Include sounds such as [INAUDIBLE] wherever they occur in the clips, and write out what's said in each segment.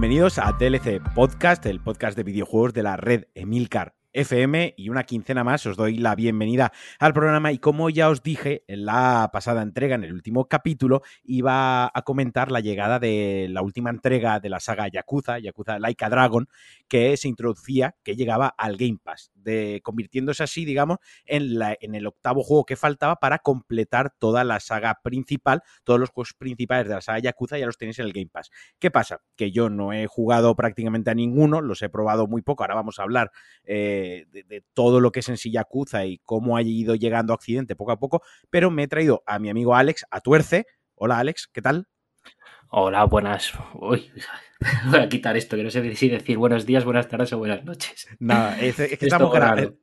Bienvenidos a TLC Podcast, el podcast de videojuegos de la red Emilcar FM y una quincena más os doy la bienvenida al programa y como ya os dije en la pasada entrega, en el último capítulo, iba a comentar la llegada de la última entrega de la saga Yakuza, Yakuza Laika Dragon, que se introducía, que llegaba al Game Pass, de, convirtiéndose así, digamos, en, la, en el octavo juego que faltaba para completar toda la saga principal, todos los juegos principales de la saga Yakuza ya los tenéis en el Game Pass. ¿Qué pasa? Que yo no he jugado prácticamente a ninguno, los he probado muy poco, ahora vamos a hablar... Eh, de, todo lo que es en sí Yakuza y cómo ha ido llegando a Occidente poco a poco, pero me he traído a mi amigo Alex a Tuerce. Hola Alex, ¿qué tal? Hola, buenas. Uy, [LAUGHS] voy a quitar esto, que no sé si decir buenos días, buenas tardes o buenas noches. Nada, es, que estamos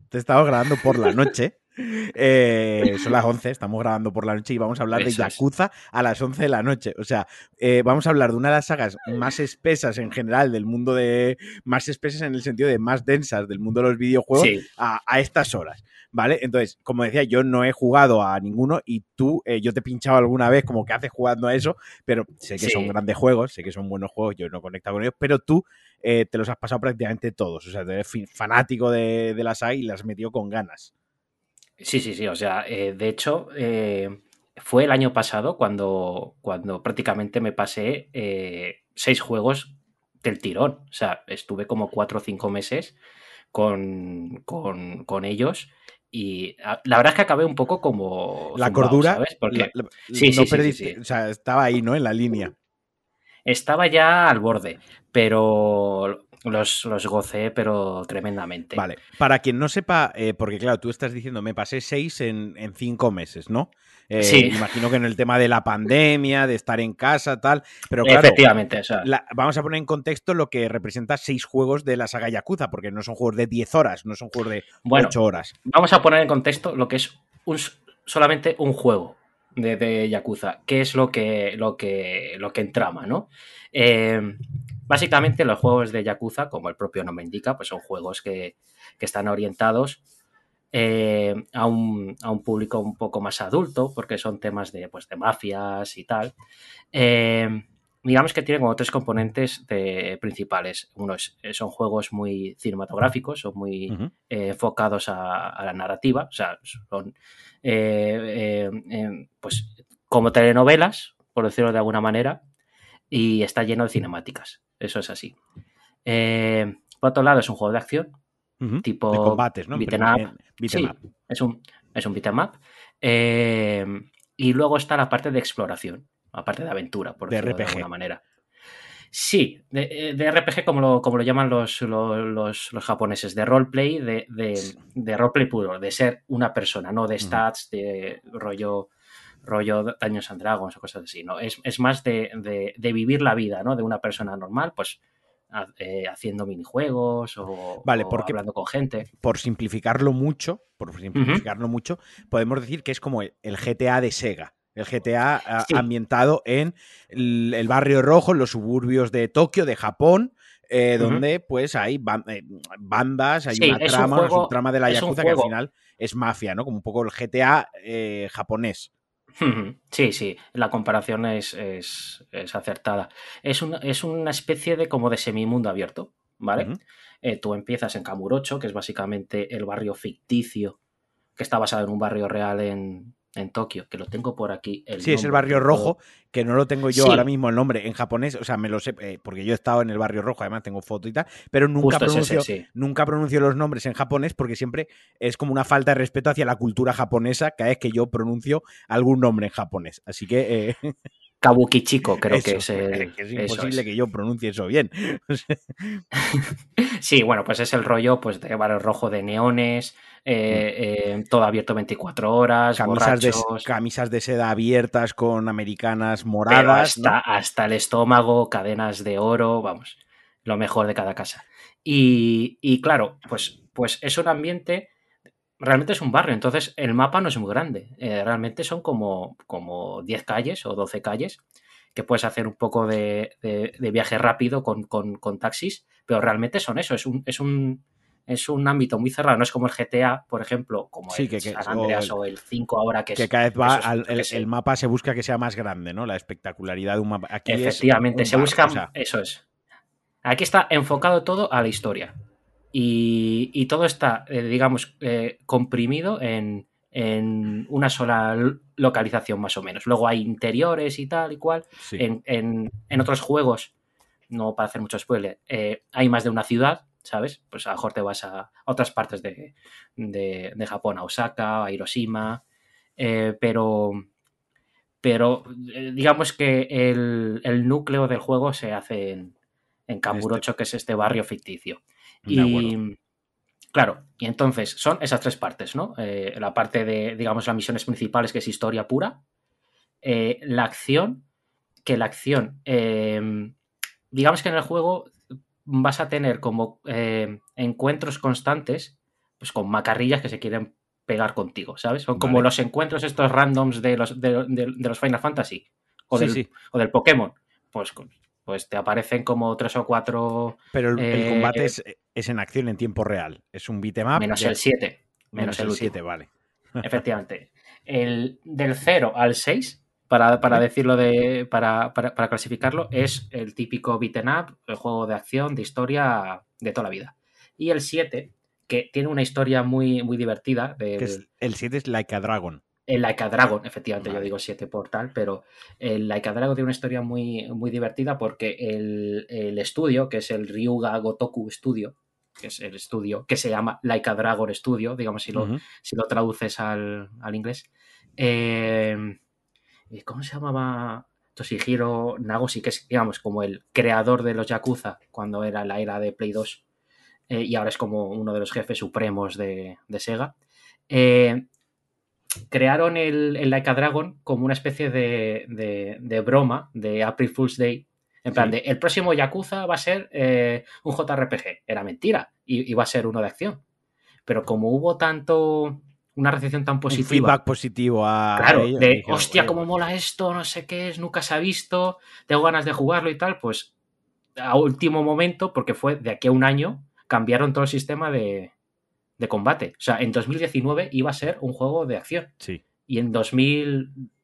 te estamos grabando por la noche. Eh, son las 11, estamos grabando por la noche y vamos a hablar de Yakuza a las 11 de la noche. O sea, eh, vamos a hablar de una de las sagas más espesas en general del mundo de. Más espesas en el sentido de más densas del mundo de los videojuegos a, estas horas. ¿Vale? Entonces, como decía, yo no he jugado a ninguno y tú, eh, yo te he pinchado alguna vez como que haces jugando a eso, pero sé que son grandes juegos, sé que son buenos juegos, yo no conecto con ellos, pero tú te los has pasado prácticamente todos. O sea, eres fanático de, de la saga y las has metido con ganas. Sí, sí, sí. O sea, eh, de hecho, eh, fue el año pasado cuando, cuando prácticamente me pasé eh, seis juegos del tirón. O sea, estuve como cuatro o cinco meses con, con, ellos. Y la verdad es que acabé un poco como. La cordura. ¿sabes? Porque sí, sí, sí, O sea, estaba ahí, ¿no? En la línea. Estaba ya al borde, pero los, los gocé, pero tremendamente. Vale. Para quien no sepa, eh, porque claro, tú estás diciendo, me pasé seis en, cinco meses, ¿no? Eh, sí. Imagino que en el tema de la pandemia, de estar en casa, tal. Pero claro, Efectivamente, vamos a poner en contexto lo que representa seis juegos de la saga Yakuza, porque no son juegos de 10 horas, no son juegos de bueno, 8 horas. Vamos a poner en contexto lo que es un, solamente un juego de, de, Yakuza, que es lo que, lo que, lo que entrama, ¿no? Eh, Básicamente los juegos de Yakuza, como el propio nombre indica, pues son juegos que, están orientados eh, a, un, público un poco más adulto, porque son temas de, pues, de mafias y tal. Eh, digamos que tienen como tres componentes de, principales. Uno es, son juegos muy cinematográficos, son muy eh, enfocados a, la narrativa, o sea, son pues como telenovelas, por decirlo de alguna manera, y está lleno de cinemáticas. Eso es así. Eh, por otro lado, es un juego de acción, tipo. De combates, ¿no? Beat'em up. sí, es un, es un beat'em up. Eh, y luego está la parte de exploración, la parte de aventura, por decirlo de alguna manera. Sí, de, eh, RPG como lo, como lo llaman los, los, japoneses, de roleplay, de, de, roleplay puro, de ser una persona, no de stats, de rollo rollo Daños and Dragons o cosas así, ¿no? Es, más de, vivir la vida, ¿no? De una persona normal, pues eh, haciendo minijuegos o, vale, porque, hablando con gente. Por simplificarlo mucho, por simplificarlo mucho, podemos decir que es como el, GTA de Sega. El GTA ambientado en el, barrio rojo, en los suburbios de Tokio, de Japón, eh, donde pues hay eh, bandas, hay una trama, un trama de la Yakuza que al final es mafia, ¿no? Como un poco el GTA japonés. Sí, sí, la comparación es, acertada. Es, es, una especie de como de semimundo abierto, ¿vale? Eh, tú empiezas en Kamurocho, que es básicamente el barrio ficticio que está basado en un barrio real en, en Tokio, que lo tengo por aquí. sí, es el barrio rojo, que no lo tengo yo ahora mismo el nombre en japonés, o sea, me lo sé, eh, porque yo he estado en el barrio rojo, además tengo foto y tal, pero nunca pronuncio, nunca pronuncio los nombres en japonés porque siempre es como una falta de respeto hacia la cultura japonesa cada vez que yo pronuncio algún nombre en japonés. Así que... Eh, [LAUGHS] Kabukichiko, creo que es. es imposible que yo pronuncie eso bien. [LAUGHS] [LAUGHS] sí, bueno, pues es el rollo pues, de barrio rojo de neones, eh, eh, todo abierto 24 horas, camisas de, camisas de seda abiertas con americanas moradas. Hasta, hasta, el estómago, cadenas de oro, vamos, lo mejor de cada casa. Y, y claro, pues, pues es un ambiente realmente es un barrio, entonces el mapa no es muy grande. Eh, realmente son como, como 10 calles o 12 calles que puedes hacer un poco de, viaje rápido con, taxis, pero realmente son eso, es un, es un, es un ámbito muy cerrado, no es como el GTA, por ejemplo, como el que, San Andreas o el, 5 ahora que, que cada vez va el, mapa se busca que sea más grande, ¿no? La espectacularidad de un mapa. Efectivamente, se busca, eso es. Aquí está enfocado todo a la historia. Y, todo está, eh, digamos, eh, comprimido en, una sola localización más o menos. Luego hay interiores y tal y cual. En, otros juegos, no para hacer mucho spoiler, eh, hay más de una ciudad, ¿sabes? Pues a lo mejor te vas a otras partes de, Japón, a Osaka, a Hiroshima, pero, pero digamos que el, núcleo del juego se hace en, en Kamurocho, este que es este barrio ficticio. Y claro, y entonces son esas tres partes, ¿no? Eh, la parte de, digamos, las misiones principales, que es historia pura, eh, la acción, que la acción, eh, digamos que en el juego vas a tener como encuentros constantes, pues con macarrillas que se quieren pegar contigo, ¿sabes? Son como los encuentros estos randoms de los, de, los Final Fantasy o, del, o del Pokémon. Pues pues te aparecen como tres o cuatro. Pero el, eh, combate es, en acción en tiempo real. Es un beatmap. Menos el 7. Menos, el 7, vale. Efectivamente. El, del 0 al 6, para, decirlo de. Para, clasificarlo, es el típico beat'em up, el juego de acción, de historia de toda la vida. Y el 7, que tiene una historia muy, muy divertida. el 7 es Like a Dragon. El Laika Dragon, efectivamente, yo digo 7 por tal, pero el Laika Dragon tiene una historia muy, muy divertida porque el, estudio, que es el Ryuga Gotoku Studio, que es el estudio que se llama Laika Dragon Studio, digamos si lo, si lo traduces al, inglés. Eh, ¿Cómo se llamaba? Toshihiro Nagoshi, que es, digamos, como el creador de los Yakuza cuando era la era de Play 2 eh, y ahora es como uno de los jefes supremos de, de Sega. Eh, crearon el, el Laika Dragon como una especie de, broma de April Fool's Day. En plan, de, el próximo Yakuza va a ser eh, un JRPG. Era mentira. Y, va a ser uno de acción. Pero como hubo tanto. Una recepción tan positiva. feedback positivo a. Claro, de hostia, cómo mola esto, no sé qué es, nunca se ha visto, tengo ganas de jugarlo y tal. Pues a último momento, porque fue de aquí a un año, cambiaron todo el sistema de, de combate. O sea, en 2019 iba a ser un juego de acción. Sí. Y en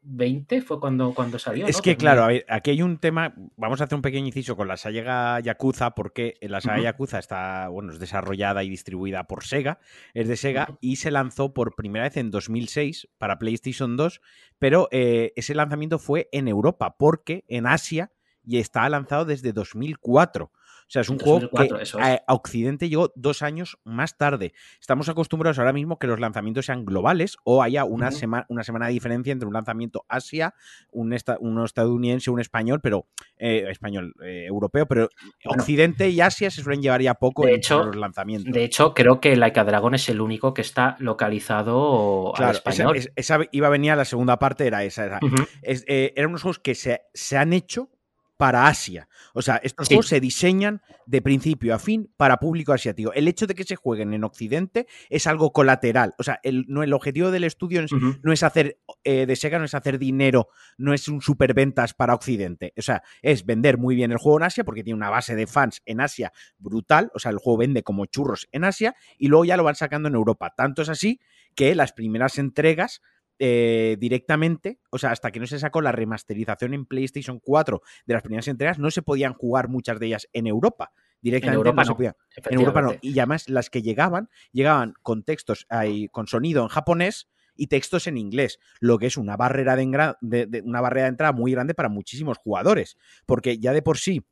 2020 fue cuando, cuando salió. Es que, claro, aquí hay un tema. Vamos a hacer un pequeño inciso con la saga Yakuza, porque la saga Yakuza está, bueno, es desarrollada y distribuida por Sega, es de Sega, y se lanzó por primera vez en 2006 para PlayStation 2, pero eh, ese lanzamiento fue en Europa, porque en Asia ya está lanzado desde 2004. O sea, es un juego que a, Occidente llegó dos años más tarde. Estamos acostumbrados ahora mismo que los lanzamientos sean globales o haya una, semana, una semana de diferencia entre un lanzamiento Asia, un uno estadounidense, un español, pero eh, español, eh, europeo, pero Occidente y Asia se suelen llevar ya poco de hecho, los lanzamientos. De hecho, creo que Laika Dragon es el único que está localizado al español. Esa, iba a venir a la segunda parte, era esa. Eh, eran unos juegos que se, se han hecho para Asia. O sea, estos juegos se diseñan de principio a fin para público asiático. El hecho de que se jueguen en Occidente es algo colateral. O sea, el, no, el objetivo del estudio no es hacer eh, de Sega, no es hacer dinero, no es un superventas para Occidente. O sea, es vender muy bien el juego en Asia porque tiene una base de fans en Asia brutal. O sea, el juego vende como churros en Asia y luego ya lo van sacando en Europa. Tanto es así que las primeras entregas eh, directamente, o sea, hasta que no se sacó la remasterización en PlayStation 4 de las primeras entregas, no se podían jugar muchas de ellas en Europa. Directamente en Europa no, En Europa no. Y además las que llegaban, llegaban con textos, con sonido en japonés y textos en inglés, lo que es una barrera de, una barrera de entrada muy grande para muchísimos jugadores, porque ya de por sí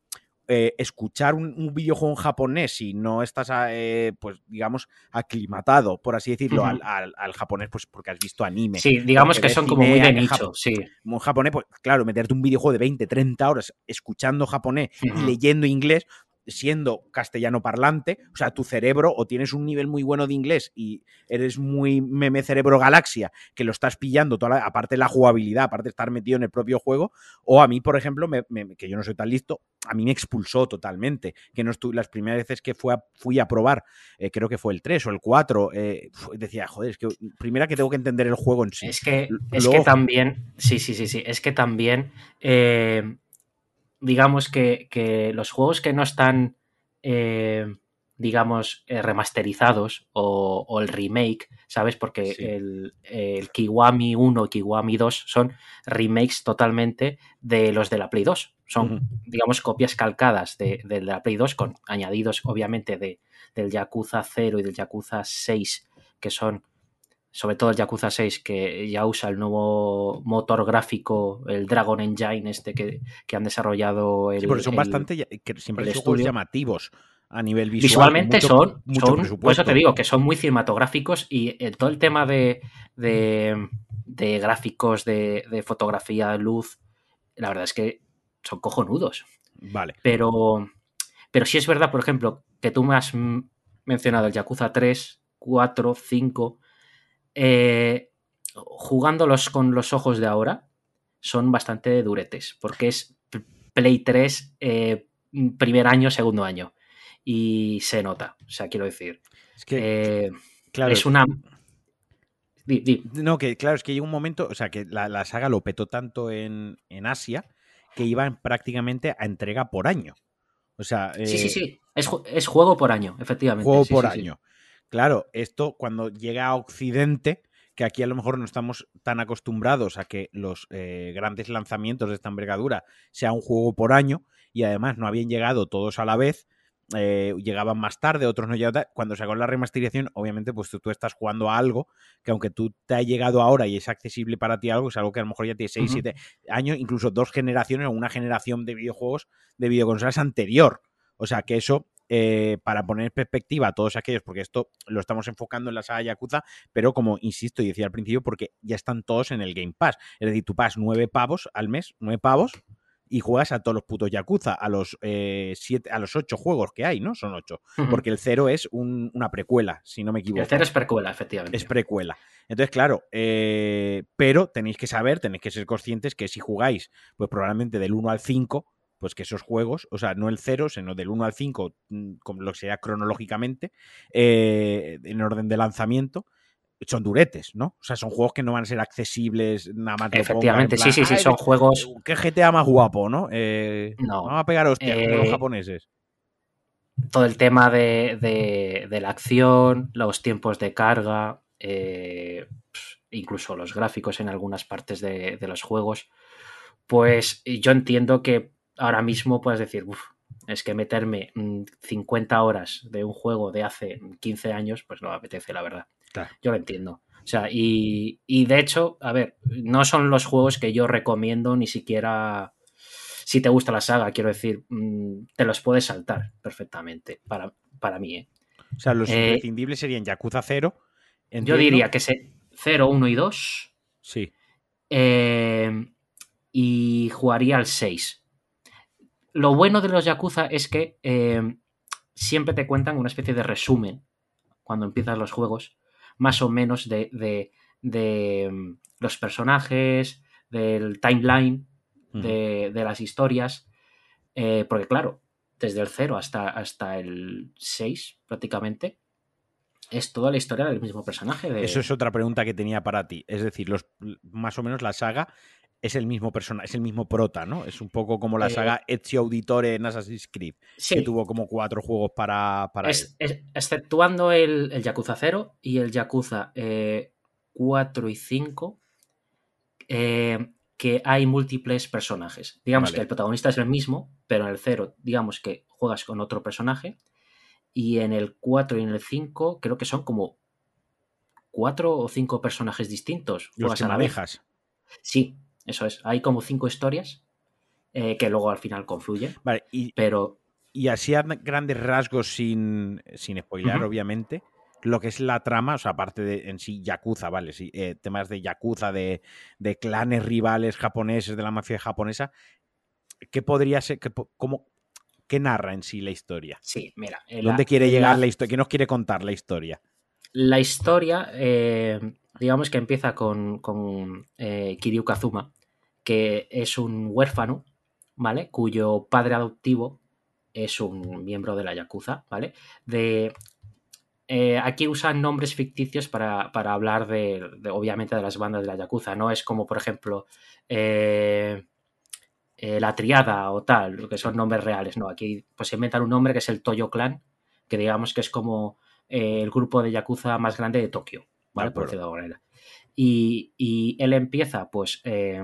eh, escuchar un, videojuego en japonés si no estás, eh, pues digamos, aclimatado, por así decirlo, al, japonés, pues porque has visto anime. Sí, digamos que son como muy de nicho, sí. Como japonés, pues claro, meterte un videojuego de 20, 30 horas escuchando japonés y leyendo inglés, siendo castellano parlante, o sea, tu cerebro o tienes un nivel muy bueno de inglés y eres muy meme cerebro galaxia, que lo estás pillando, toda aparte de la jugabilidad, aparte de estar metido en el propio juego, o a mí, por ejemplo, que yo no soy tan listo, a mí me expulsó totalmente, que no estuve, las primeras veces que fui a, fui a probar, eh, creo que fue el 3 o el 4, eh, decía, joder, es que primera que tengo que entender el juego en sí. Es que, es que también, sí, sí, sí, sí, es que también... Eh, digamos que, los juegos que no están, eh, digamos, eh, remasterizados o, el remake, ¿sabes? Porque el, Kiwami 1 y Kiwami 2 son remakes totalmente de los de la Play 2. Son, digamos, copias calcadas de, de, la Play 2 con añadidos, obviamente, de, del Yakuza 0 y del Yakuza 6, que son sobre todo el Yakuza 6, que ya usa el nuevo motor gráfico, el Dragon Engine este que, han desarrollado el... Sí, porque son bastante, que siempre son llamativos a nivel visual. Visualmente son, por eso te digo, que son muy cinematográficos y eh, todo el tema de, de, gráficos, de, de, fotografía, luz, la verdad es que son cojonudos. Vale. Pero, pero sí es verdad, por ejemplo, que tú me has mencionado el Yakuza 3, 4, 5 eh, jugándolos con los ojos de ahora, son bastante duretes, porque es Play 3, eh, primer año, segundo año. Y se nota, o sea, quiero decir. Es que, eh, claro, es una. No, que claro, es que llega un momento, o sea, que la, saga lo petó tanto en, Asia que iban prácticamente a entrega por año. O sea. sí, sí, sí. Es, juego por año, efectivamente. Juego por año. Claro, esto cuando llega a Occidente, que aquí a lo mejor no estamos tan acostumbrados a que los eh, grandes lanzamientos de esta envergadura sea un juego por año y además no habían llegado todos a la vez, eh, llegaban más tarde, otros no llegaban. Cuando se sacó la remasterización, obviamente, pues tú, estás jugando a algo que aunque tú te ha llegado ahora y es accesible para ti algo, es algo que a lo mejor ya tiene 6, 7 años, incluso dos generaciones o una generación de videojuegos de videoconsolas anterior. O sea que eso eh, para poner en perspectiva a todos aquellos, porque esto lo estamos enfocando en la saga Yakuza, pero como insisto y decía al principio, porque ya están todos en el Game Pass. Es decir, tú pagas nueve pavos al mes, nueve pavos, y juegas a todos los putos Yakuza, a los eh, siete, a los ocho juegos que hay, ¿no? Son ocho. Porque el cero es una precuela, si no me equivoco. El cero es precuela, efectivamente. Es precuela. Entonces, claro, eh, pero tenéis que saber, tenéis que ser conscientes que si jugáis, pues probablemente del 1 al 5, pues que esos juegos, o sea, no el 0, sino del 1 al 5, mm, como lo que sea cronológicamente, eh, en orden de lanzamiento, son duretes, ¿no? O sea, son juegos que no van a ser accesibles nada más. Efectivamente, sí, sí, sí, son juegos. [LAUGHS] ¿Qué GTA más guapo, no? Eh, no. Vamos a pegar hostias los eh, japoneses. Todo el tema de, la acción, los tiempos de carga, incluso los gráficos en algunas partes de, de los juegos. Pues yo entiendo que ahora mismo puedes decir, es que meterme 50 mm, horas de un juego de hace 15 años, pues no me apetece, la verdad. Yo lo entiendo. O sea, y, de hecho, a ver, no son los juegos que yo recomiendo ni siquiera si te gusta la saga, quiero decir, mm, te los puedes saltar perfectamente para, para mí. ¿eh? O sea, los eh, imprescindibles serían Yakuza 0. Yo diría que se 0, 1 y 2. Sí. Eh, y jugaría al 6 lo bueno de los Yakuza es que eh, siempre te cuentan una especie de resumen cuando empiezas los juegos, más o menos de, mm, los personajes, del timeline, de, las historias. Eh, porque claro, desde el 0 hasta, hasta el 6 prácticamente, es toda la historia del mismo personaje. Eso es otra pregunta que tenía para ti. Es decir, los, más o menos la saga es el mismo persona, es el mismo prota, ¿no? Es un poco como la eh, saga Ezio Auditore en Assassin's Creed, que tuvo como cuatro juegos para, para exceptuando el, el, Yakuza 0 y el Yakuza 4 eh, y 5, eh, que hay múltiples personajes. Digamos que el protagonista es el mismo, pero en el 0, digamos que juegas con otro personaje. Y en el 4 y en el 5, creo que son como cuatro o cinco personajes distintos. Los que manejas. Sí, eso es. Hay como cinco historias eh, que luego al final confluyen. Vale, y, pero. Y así a grandes rasgos, sin, sin spoiler, obviamente, lo que es la trama, o sea, aparte de en sí Yakuza, ¿vale? Sí, eh, temas de Yakuza, de, clanes rivales japoneses, de la mafia japonesa, ¿qué podría ser, qué, cómo, qué narra en sí la historia? Sí, mira. ¿Dónde quiere llegar la, historia? ¿Qué nos quiere contar la historia? La historia, eh, digamos que empieza con, con eh, Kiryu Kazuma, que es un huérfano, ¿vale? Cuyo padre adoptivo es un miembro de la Yakuza, ¿vale? De, eh, aquí usan nombres ficticios para, hablar de, obviamente, de las bandas de la Yakuza. No es como, por ejemplo, eh, la Triada o tal, que son nombres reales. No, aquí pues se inventan un nombre que es el Toyo Clan, que digamos que es como el grupo de Yakuza más grande de Tokio, ¿vale? Por decirlo de alguna manera. Y, y él empieza, pues, eh,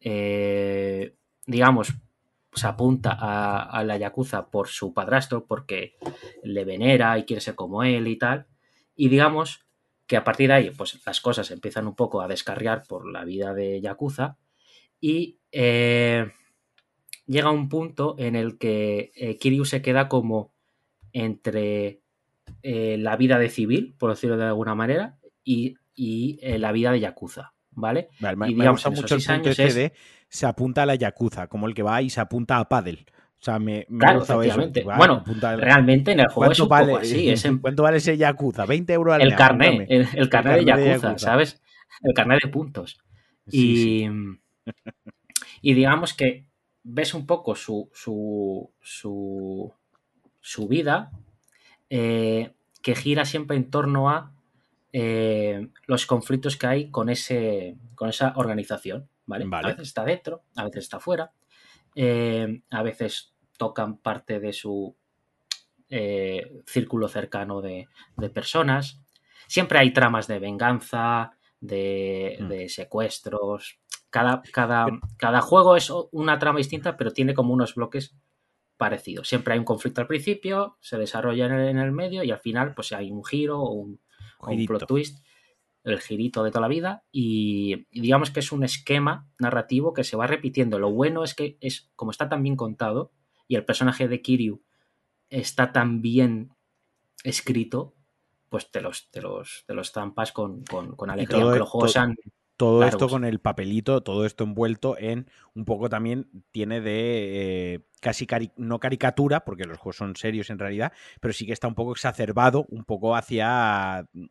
eh, digamos, se apunta a, a la Yakuza por su padrastro, porque le venera y quiere ser como él y tal. Y digamos que a partir de ahí, pues las cosas empiezan un poco a descarriar por la vida de Yakuza y eh, llega un punto en el que eh, Kiryu se queda como entre eh, la vida de civil, por decirlo de alguna manera, y, y, eh, la vida de Yakuza, ¿vale? Vale, me, Y me digamos, esos mucho el punto años este es- de se apunta a la Yakuza, como el que va y se apunta a Paddle. O sea, me, me Claro, eso. efectivamente. Va, Bueno, al- Realmente en el juego es ¿Cuánto un vale, poco así, [LAUGHS] es en- ¿Cuánto vale ese Yakuza? 20 euros al el mes, carnet, el, el carnet de carnet de Yakuza, Yakuza. ¿sabes? El carnet de puntos. Sí, y, sí. [LAUGHS] y digamos que ves un poco su, su, su, su vida eh, que gira siempre en torno a eh, los conflictos que hay con, ese, con esa organización. ¿vale? Vale. A veces está dentro, a veces está fuera, eh, a veces tocan parte de su eh, círculo cercano de, de personas. Siempre hay tramas de venganza, de, Mm. de secuestros. Cada, cada, cada juego es una trama distinta, pero tiene como unos bloques parecidos. Siempre hay un conflicto al principio, se desarrolla en el, en el medio y al final pues hay un giro o un, Girito. plot twist, el girito de toda la vida y, y digamos que es un esquema narrativo que se va repitiendo. Lo bueno es que es como está tan bien contado y el personaje de Kiryu está tan bien escrito, pues te los, te los, te los zampas con, con, con alegría. todo Aunque los juegos todo- sean Todo esto con el papelito, todo esto envuelto en un poco también tiene de eh, casi cari- no caricatura, porque los juegos son serios en realidad, pero sí que está un poco exacerbado, un poco hacia mm,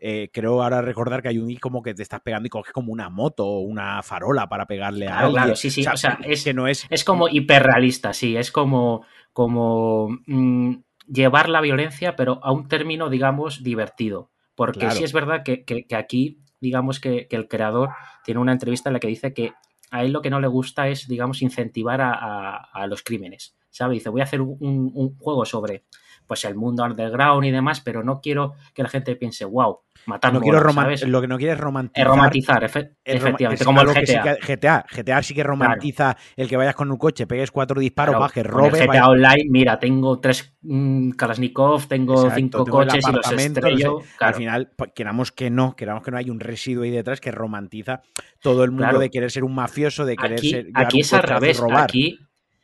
eh, creo ahora recordar que hay un como que te estás pegando y coges como una moto o una farola para pegarle a Claro, alguien. claro, sí, sí, o sea, es- que no es Es como hiperrealista, sí, es como, como mm, llevar la violencia, pero a un término, digamos, divertido. Porque Claro. sí es verdad que, que- que aquí, digamos que, que el creador tiene una entrevista en la que dice que a él lo que no le gusta es, digamos, incentivar a, a- los crímenes. ¿Sabe? Dice, voy a hacer un juego sobre pues el mundo underground y demás, pero no quiero que la gente piense, wow, matar no quiero monos", roman- ¿sabes? lo que no quiere es romantizar romantizar, efe- es roma- efectivamente, es como el que sí GTA. que- GTA. GTA sí que romantiza el que vayas con un coche, pegues cuatro disparos, Claro, bajes, el robes, GTA vayas- Online, mira, tengo tres mm, Kalashnikov, tengo Exacto, cinco tengo coches y los estrello. claro. Al final, pa- queramos que no, queramos que no hay un residuo ahí detrás que romantiza todo el mundo de querer ser un mafioso, de querer aquí ser aquí es al revés. robar. Aquí,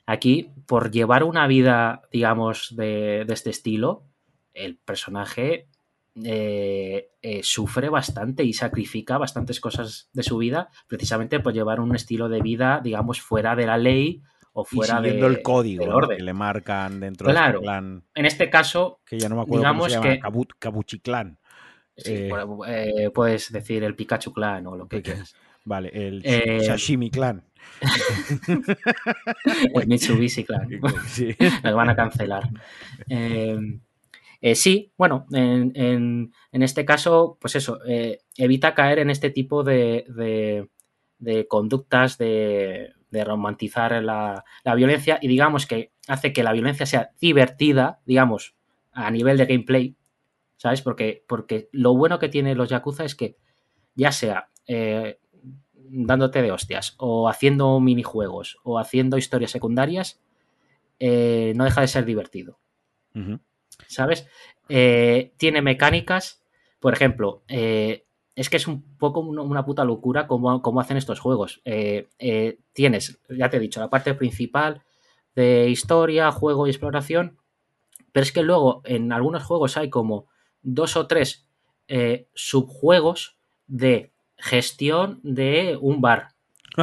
aquí, por llevar una vida, digamos, de, de este estilo, el personaje eh, eh, sufre bastante y sacrifica bastantes cosas de su vida precisamente por llevar un estilo de vida, digamos, fuera de la ley o y fuera siguiendo de- el código orden. que le marcan dentro de Claro. este clan, En este caso, que ya no me acuerdo digamos cómo se llama, que- sí, Eh. puedes decir el Pikachu Clan o lo que quieras. Vale, el Sashimi Clan. [LAUGHS] El Mitsubishi Clan. [LAUGHS] Sí. [LAUGHS] Nos van a cancelar. Eh, eh, sí, bueno, en, en- en este caso, pues eso, eh, evita caer en este tipo de, de- de conductas de, de romantizar la, la violencia y digamos que hace que la violencia sea divertida, digamos, a nivel de gameplay, ¿sabes? Porque, porque lo bueno que tiene los Yakuza es que ya sea eh, dándote de hostias o haciendo minijuegos o haciendo historias secundarias, eh, no deja de ser divertido. ¿sabes? Eh, tiene mecánicas, por ejemplo, eh, es que es un poco una, puta locura cómo, cómo hacen estos juegos. Tienes, ya te he dicho, la parte principal de historia, juego y exploración, pero es que luego en algunos juegos hay como dos o tres subjuegos de gestión de un bar.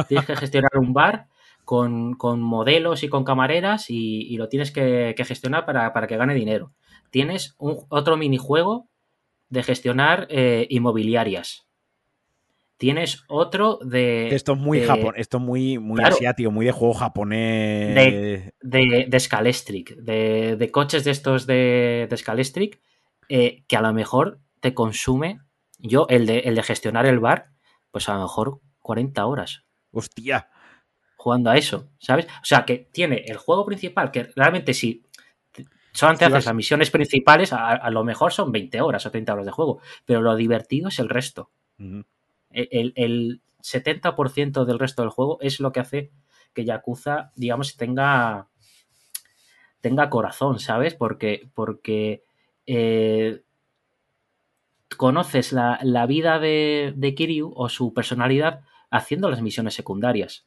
Tienes que gestionar un bar con, con modelos y con camareras y, y lo tienes que, que gestionar para, para que gane dinero. Tienes un, otro minijuego de gestionar eh, inmobiliarias. Tienes otro de, esto es muy de- japón, esto es muy, muy claro. asiático, muy de juego japonés. De- de, de Scalestric, de, de coches de estos de, de Scalestric, eh, que a lo mejor te consume, yo, el de, el de gestionar el bar, pues a lo mejor 40 horas. Hostia. jugando a eso, ¿sabes? O sea, que tiene el juego principal, que realmente si Solamente haces las misiones principales, a, lo mejor son 20 horas o 30 horas de juego, pero lo divertido es el resto. el, el, 70% del resto del juego es lo que hace que Yakuza, digamos, tenga, tenga corazón, ¿sabes? Porque, porque eh, conoces la, vida de, de, Kiryu o su personalidad haciendo las misiones secundarias.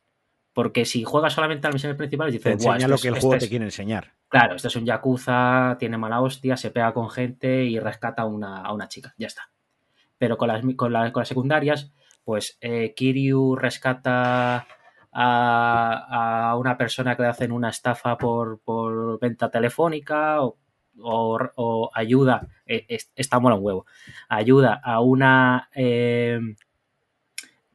Porque si juegas solamente a las misiones principales, dices, te enseña lo que el juego te quiere enseñar. Claro, esto es un Yakuza, tiene mala hostia, se pega con gente y rescata a una, a una chica. Ya está. Pero con las, con, con las secundarias, pues eh, Kiryu rescata a, una persona que le hacen una estafa por, venta telefónica o, ayuda, eh, está mola un huevo, ayuda a una, eh,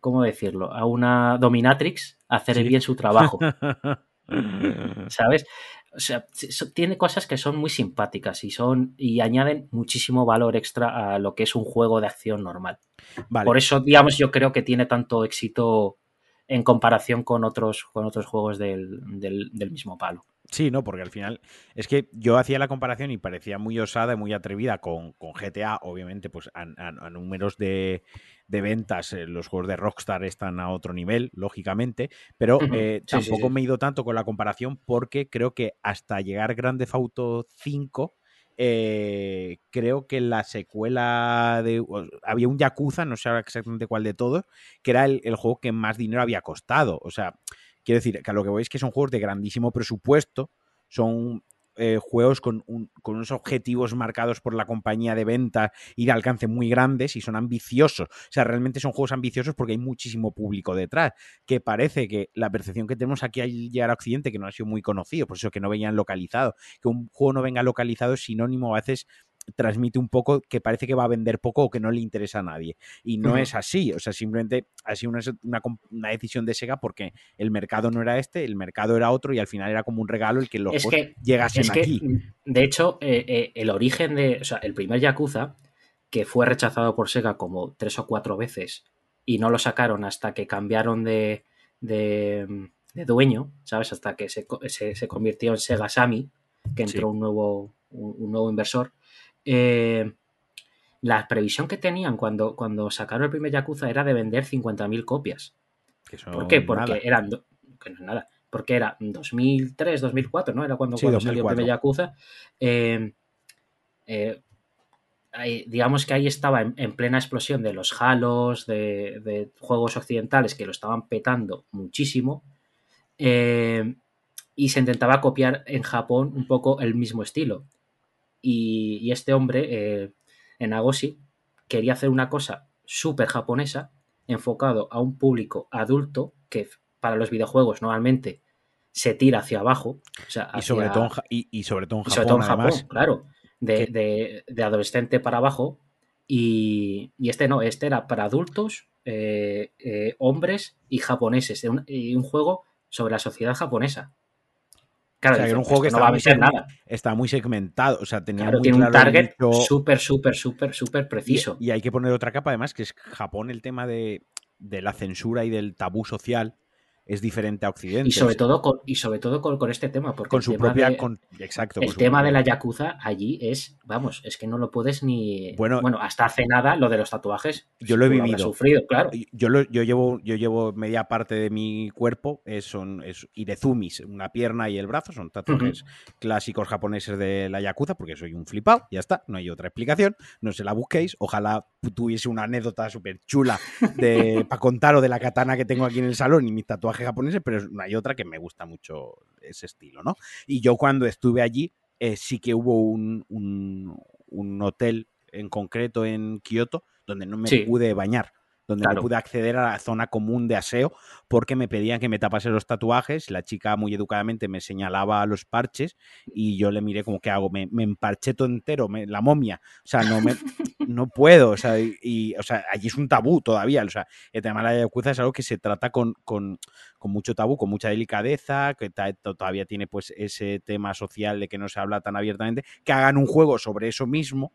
¿cómo decirlo? A una dominatrix a hacer bien su trabajo. [LAUGHS] ¿Sabes? O sea, tiene cosas que son muy simpáticas y son y añaden muchísimo valor extra a lo que es un juego de acción normal. Por eso, digamos, yo creo que tiene tanto éxito en comparación con otros, con otros juegos del, mismo palo. Sí, no, porque al final es que yo hacía la comparación y parecía muy osada y muy atrevida con, GTA, obviamente, pues a, números de, ventas, eh, los juegos de Rockstar están a otro nivel, lógicamente, pero eh, tampoco me he ido tanto con la comparación porque creo que hasta llegar Grande Auto 5 eh, creo que la secuela de. Había un Yakuza, no sé exactamente cuál de todos, que era el, juego que más dinero había costado. O sea, quiero decir que a lo que voy es que son juegos de grandísimo presupuesto, son eh, juegos con, unos objetivos marcados por la compañía de venta y de alcance muy grandes y son ambiciosos. O sea, realmente son juegos ambiciosos porque hay muchísimo público detrás. Que parece que la percepción que tenemos aquí al llegar a Occidente, que no ha sido muy conocido, por eso que no venían localizado, que un juego no venga localizado es sinónimo a veces transmite un poco que parece que va a vender poco o que no le interesa a nadie. Y no es así, o sea, simplemente ha sido una, decisión de Sega porque el mercado no era este, el mercado era otro y al final era como un regalo el que los es que, llegasen aquí. de hecho, eh, eh, el origen de, o sea, el primer Yakuza, que fue rechazado por Sega como tres o cuatro veces y no lo sacaron hasta que cambiaron de, de, dueño, ¿sabes? Hasta que se, se, convirtió en Sega Sami, que entró un, nuevo, un nuevo inversor eh, la previsión que tenían cuando, cuando sacaron el primer Yakuza era de vender 50.000 copias. ¿Por qué? Porque eran. Que no es nada. Porque era 2003, 2004, ¿no? Era cuando, salió el primer Yakuza. Eh, eh, digamos que ahí estaba en, plena explosión de los halos, de, juegos occidentales que lo estaban petando muchísimo. y se intentaba copiar en Japón un poco el mismo estilo. Y, este hombre, eh, en Agoshi, quería hacer una cosa súper japonesa, enfocado a un público adulto que para los videojuegos normalmente se tira hacia abajo. y, sobre todo, y, sobre todo en Japón, claro. De, adolescente para abajo. Y, este no, este era para adultos, eh, eh, hombres y japoneses. y un juego sobre la sociedad japonesa. Claro, era un juego que estaba, muy nada. estaba muy segmentado. O sea, tenía tiene un target súper, súper, súper, súper preciso. Y, hay que poner otra capa, además, que es Japón el tema de, de la censura y del tabú social es diferente a Occidente. Y sobre todo con, y sobre todo con, este tema. Porque con su propia. exacto. El tema de la Yakuza allí es, vamos, es que no lo puedes ni. Bueno, bueno hasta hace nada lo de los tatuajes. Yo lo he vivido. sufrido, claro. Yo, yo, llevo, yo llevo media parte de mi cuerpo, es, son es irezumis, una pierna y el brazo, son tatuajes clásicos japoneses de la Yakuza, porque soy un flipado, ya está, no hay otra explicación, no se la busquéis. Ojalá tuviese una anécdota súper chula [LAUGHS] para contaros de la katana que tengo aquí en el salón y mis tatuajes japoneses, pero hay otra que me gusta mucho ese estilo, ¿no? Y yo cuando estuve allí, eh, sí que hubo un, un, hotel en concreto en Kioto donde no me pude bañar donde no pude acceder a la zona común de aseo porque me pedían que me tapase los tatuajes. La chica muy educadamente me señalaba los parches y yo le miré como que hago, me, me emparché todo entero, la momia. O sea, no me [LAUGHS] no puedo. O sea, y, o sea, allí es un tabú todavía. O sea, el tema de la yakuza es algo que se trata con, con, con mucho tabú, con mucha delicadeza, que todavía tiene pues ese tema social de que no se habla tan abiertamente, que hagan un juego sobre eso mismo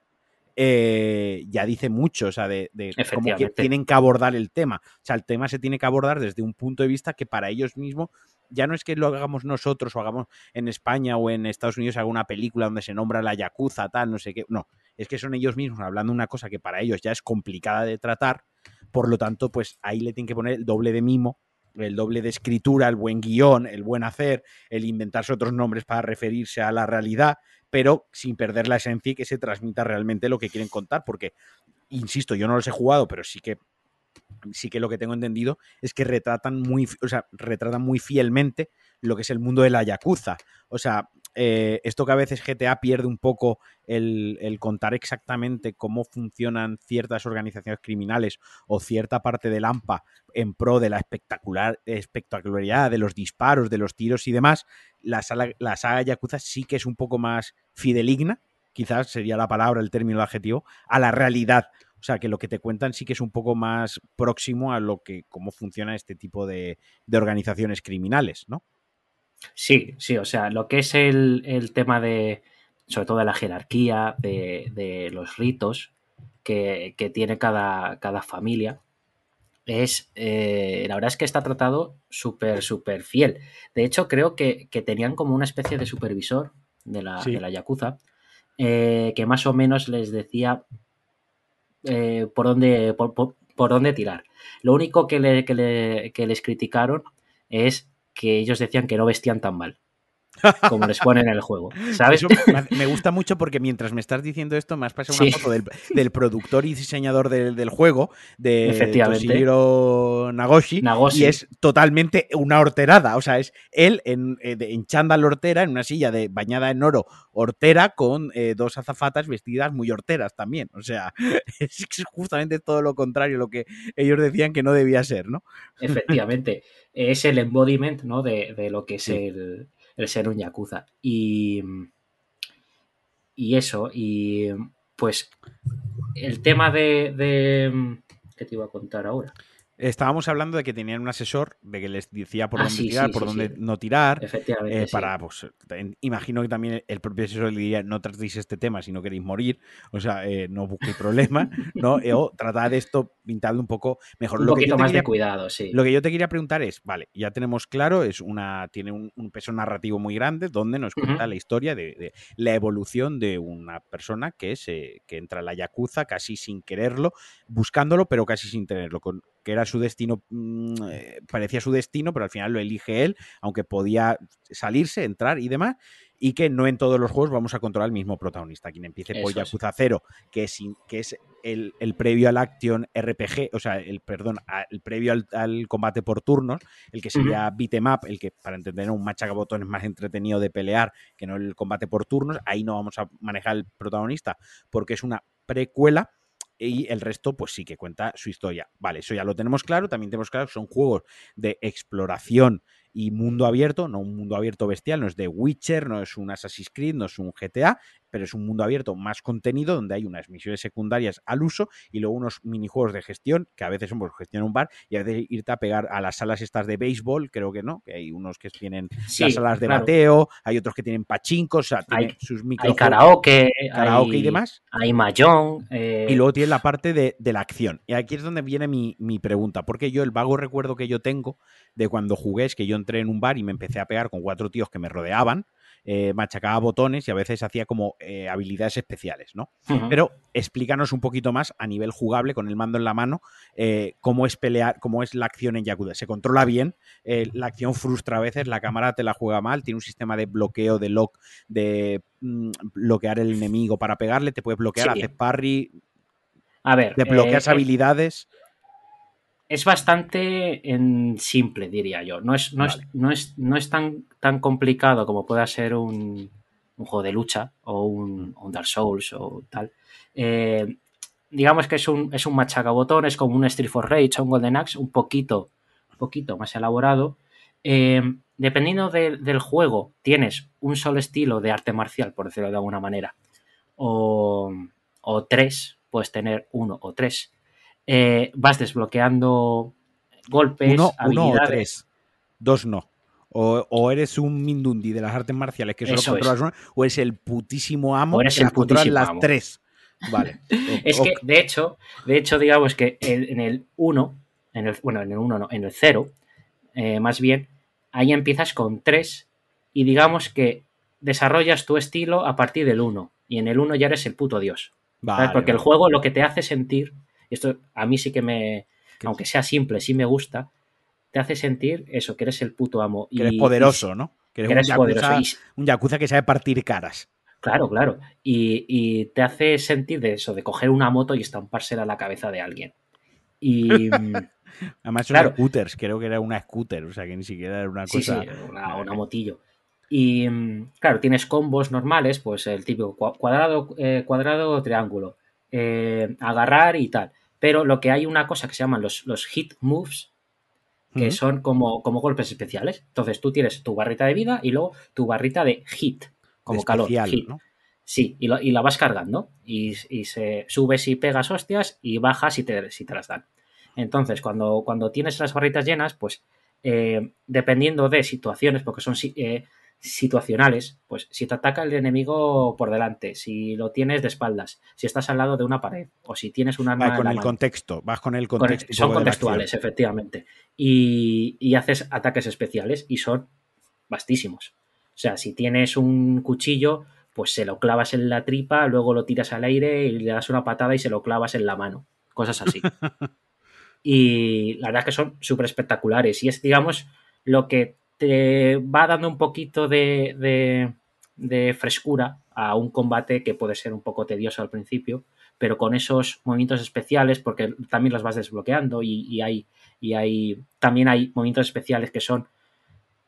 eh, ya dice mucho, o sea, de, cómo tienen que abordar el tema. O sea, el tema se tiene que abordar desde un punto de vista que para ellos mismos ya no es que lo hagamos nosotros o hagamos en España o en Estados Unidos haga una película donde se nombra la Yakuza, tal, no sé qué. No, es que son ellos mismos hablando de una cosa que para ellos ya es complicada de tratar. Por lo tanto, pues ahí le tienen que poner el doble de mimo el doble de escritura, el buen guion, el buen hacer, el inventarse otros nombres para referirse a la realidad, pero sin perder la esencia y que se transmita realmente lo que quieren contar, porque, insisto, yo no los he jugado, pero sí que sí que lo que tengo entendido es que retratan muy, o sea, retratan muy fielmente lo que es el mundo de la Yakuza. O sea, eh, esto que a veces GTA pierde un poco el, contar exactamente cómo funcionan ciertas organizaciones criminales o cierta parte del AMPA en pro de la espectacular, espectacularidad de los disparos, de los tiros y demás, la, sala, la saga Yakuza sí que es un poco más fideligna, quizás sería la palabra, el término, el adjetivo, a la realidad. O sea, que lo que te cuentan sí que es un poco más próximo a lo que, cómo funciona este tipo de, de organizaciones criminales, ¿no? Sí, sí, o sea, lo que es el, el tema de, sobre todo de la jerarquía, de, de los ritos que, que tiene cada, cada, familia, es, eh, la verdad es que está tratado súper, súper fiel. De hecho, creo que, que, tenían como una especie de supervisor de la, sí. de la Yakuza, eh, que más o menos les decía eh, por, dónde, por, por, por, dónde tirar. Lo único que, le, que, le, que les criticaron es que ellos decían que no vestían tan mal como les ponen en el juego, ¿sabes? Eso me gusta mucho porque mientras me estás diciendo esto me has pasado una sí. foto del, del, productor y diseñador del, del juego, de Toshihiro Nagoshi, Nagoshi, y es totalmente una horterada, o sea, es él en, eh, en chándal hortera, en una silla de bañada en oro hortera, con eh, dos azafatas vestidas muy horteras también, o sea, [LAUGHS] es justamente todo lo contrario a lo que ellos decían que no debía ser, ¿no? Efectivamente, es el embodiment, ¿no? De, de lo que es sí. el el ser un yakuza. Y, y eso, y pues el tema de, de... ¿Qué te iba a contar ahora? Estábamos hablando de que tenían un asesor, de que les decía por ah, dónde sí, tirar, sí, por sí, dónde no tirar. Efectivamente. Eh, para, pues, imagino que también el propio asesor le diría: no tratéis este tema si no queréis morir, o sea, eh, no busquéis problemas, [LAUGHS] ¿no? Eh, o tratad esto pintando un poco mejor. Un lo poquito que más quería, de cuidado, sí. Lo que yo te quería preguntar es: vale, ya tenemos claro, es una, tiene un, un peso narrativo muy grande donde nos cuenta uh -huh. la historia de, de, la evolución de una persona que, se, que entra a la Yakuza casi sin quererlo, buscándolo, pero casi sin tenerlo, con, que era su destino, mmm, parecía su destino, pero al final lo elige él, aunque podía salirse, entrar y demás, y que no en todos los juegos vamos a controlar el mismo protagonista. Quien empiece por Yakuza 0, que es, que es el, el, previo al Action RPG, o sea, el perdón, el previo al, al combate por turnos, el que sería uh -huh. beat'em up, el que para entender un machacabotones más entretenido de pelear que no el combate por turnos, ahí no vamos a manejar el protagonista porque es una precuela y el resto, pues sí que cuenta su historia. Vale, eso ya lo tenemos claro. También tenemos claro que son juegos de exploración y mundo abierto, no un mundo abierto bestial, no es de Witcher, no es un Assassin's Creed, no es un GTA, pero es un mundo abierto más contenido donde hay unas misiones secundarias al uso y luego unos minijuegos de gestión, que a veces son por gestión un bar y a veces irte a pegar a las salas estas de béisbol, creo que no, que hay unos que tienen sí, las salas de claro. bateo, hay otros que tienen pachincos, o sea, tienen hay, sus micro hay karaoke, karaoke hay, y demás. Hay mayón. Eh... Y luego tiene la parte de, de, la acción. Y aquí es donde viene mi, mi pregunta, porque yo el vago recuerdo que yo tengo de cuando jugué es que yo entré en un bar y me empecé a pegar con cuatro tíos que me rodeaban, eh, machacaba botones y a veces hacía como eh, habilidades especiales, ¿no? Uh -huh. Pero explícanos un poquito más a nivel jugable, con el mando en la mano, eh, cómo es pelear, cómo es la acción en Yakuza. Se controla bien, la acción frustra a veces, la cámara te la juega mal, tiene un sistema de bloqueo, de lock, de mm, bloquear el enemigo para pegarle, te puedes bloquear, sí. haces parry, a ver, desbloqueas habilidades es bastante en simple, diría yo. No es, no vale. es, no es, no es tan, tan complicado como pueda ser un, un juego de lucha o un, un, Dark Souls o tal. Eh, digamos que es un, es un machacabotón, es como un Street for Rage o un Golden Axe, un poquito, un poquito más elaborado. Eh, dependiendo de, del juego, tienes un solo estilo de arte marcial, por decirlo de alguna manera, o, o tres, puedes tener uno o tres eh, vas desbloqueando golpes, uno, habilidades. Uno o tres, dos no. O, o, eres un Mindundi de las artes marciales que solo Eso controlas es. una, o eres el putísimo amo o eres que el putísimo las amo. tres. Vale. [LAUGHS] es que, de hecho, de hecho, digamos que en el 1, en el, bueno, en el 1 no, en el 0, eh, más bien, ahí empiezas con 3 y digamos que desarrollas tu estilo a partir del 1 y en el 1 ya eres el puto dios. Vale, Porque el juego lo que te hace sentir, esto a mí sí que me, aunque sea simple, sí me gusta, te hace sentir eso, que eres el puto amo. Que eres y- poderoso, ¿no? Que eres, que eres un, poderoso. Y- un yakuza que sabe partir caras. Claro, claro. Y, y te hace sentir de eso, de coger una moto y estampársela a la cabeza de alguien. Y [LAUGHS] Además son Claro. scooters, creo que era una scooter, o sea que ni siquiera era una cosa... sí, una, una motillo. Y mm, claro, tienes combos normales, pues el típico cua- cuadrado, eh, cuadrado, triángulo, eh, agarrar y tal. Pero lo que hay una cosa que se llaman los, los hit moves, que son como, como golpes especiales. Entonces tú tienes tu barrita de vida y luego tu barrita de hit, como De calor. especial, hit. ¿no? Sí, y, lo- y la vas cargando. Y, y se subes y pegas hostias y bajas y te, si te las dan. Entonces, cuando, cuando tienes las barritas llenas, pues eh, dependiendo de situaciones, porque son eh, situacionales, pues si te ataca el enemigo por delante, si lo tienes de espaldas, si estás al lado de una pared, o si tienes un arma Vale, en con el contexto, vas con el Con- contexto. son contextuales, efectivamente. Y, y haces ataques especiales y son vastísimos. O sea, si tienes un cuchillo, pues se lo clavas en la tripa, luego lo tiras al aire y le das una patada y se lo clavas en la mano. Cosas así. [LAUGHS] y la verdad que son súper espectaculares. Y es, digamos, lo que te va dando un poquito de, de- de frescura a un combate que puede ser un poco tedioso al principio, pero con esos movimientos especiales, porque también los vas desbloqueando y, y hay, y hay también hay movimientos especiales que son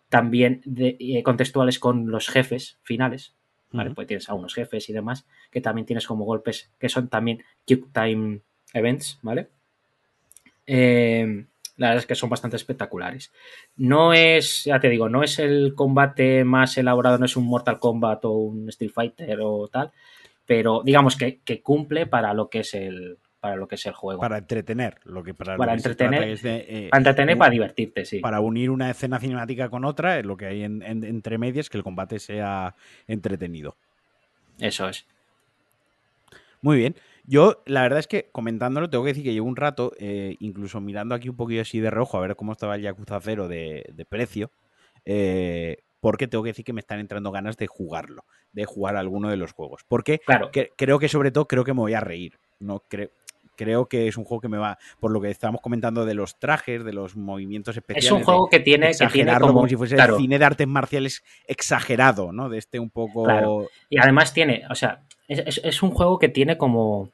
también de- eh, contextuales con los jefes finales, ¿vale? Pues tienes a unos jefes y demás, que también tienes como golpes que son también Quick Time Events, ¿vale? Eh, la verdad es que son bastante espectaculares. No es, ya te digo, no es el combate más elaborado, no es un Mortal Kombat o un Street Fighter o tal, pero digamos que, que cumple para lo que es el, para lo que es el juego. Para entretener, lo que para, lo Para que se entretener, trata es de, eh, Para entretener, un- para divertirte, sí. para unir una escena cinemática con otra, lo que hay en, en- entre medias, que el combate sea entretenido. Eso es. Muy bien. Yo, la verdad es que comentándolo, tengo que decir que llevo un rato, eh, incluso mirando aquí un poquillo así de rojo, a ver cómo estaba el Yakuza 0 de, de precio, eh, porque tengo que decir que me están entrando ganas de jugarlo, de jugar alguno de los juegos. Porque Claro, que- creo que sobre todo creo que me voy a reír. No creo. Creo que es un juego que me va, por lo que estábamos comentando de los trajes, de los movimientos especiales. es un juego que tiene, que tiene exagerarlo como, como, si fuese claro, el cine de artes marciales exagerado, ¿no? De este un poco. Claro. Y además tiene, o sea, es, es- es un juego que tiene como.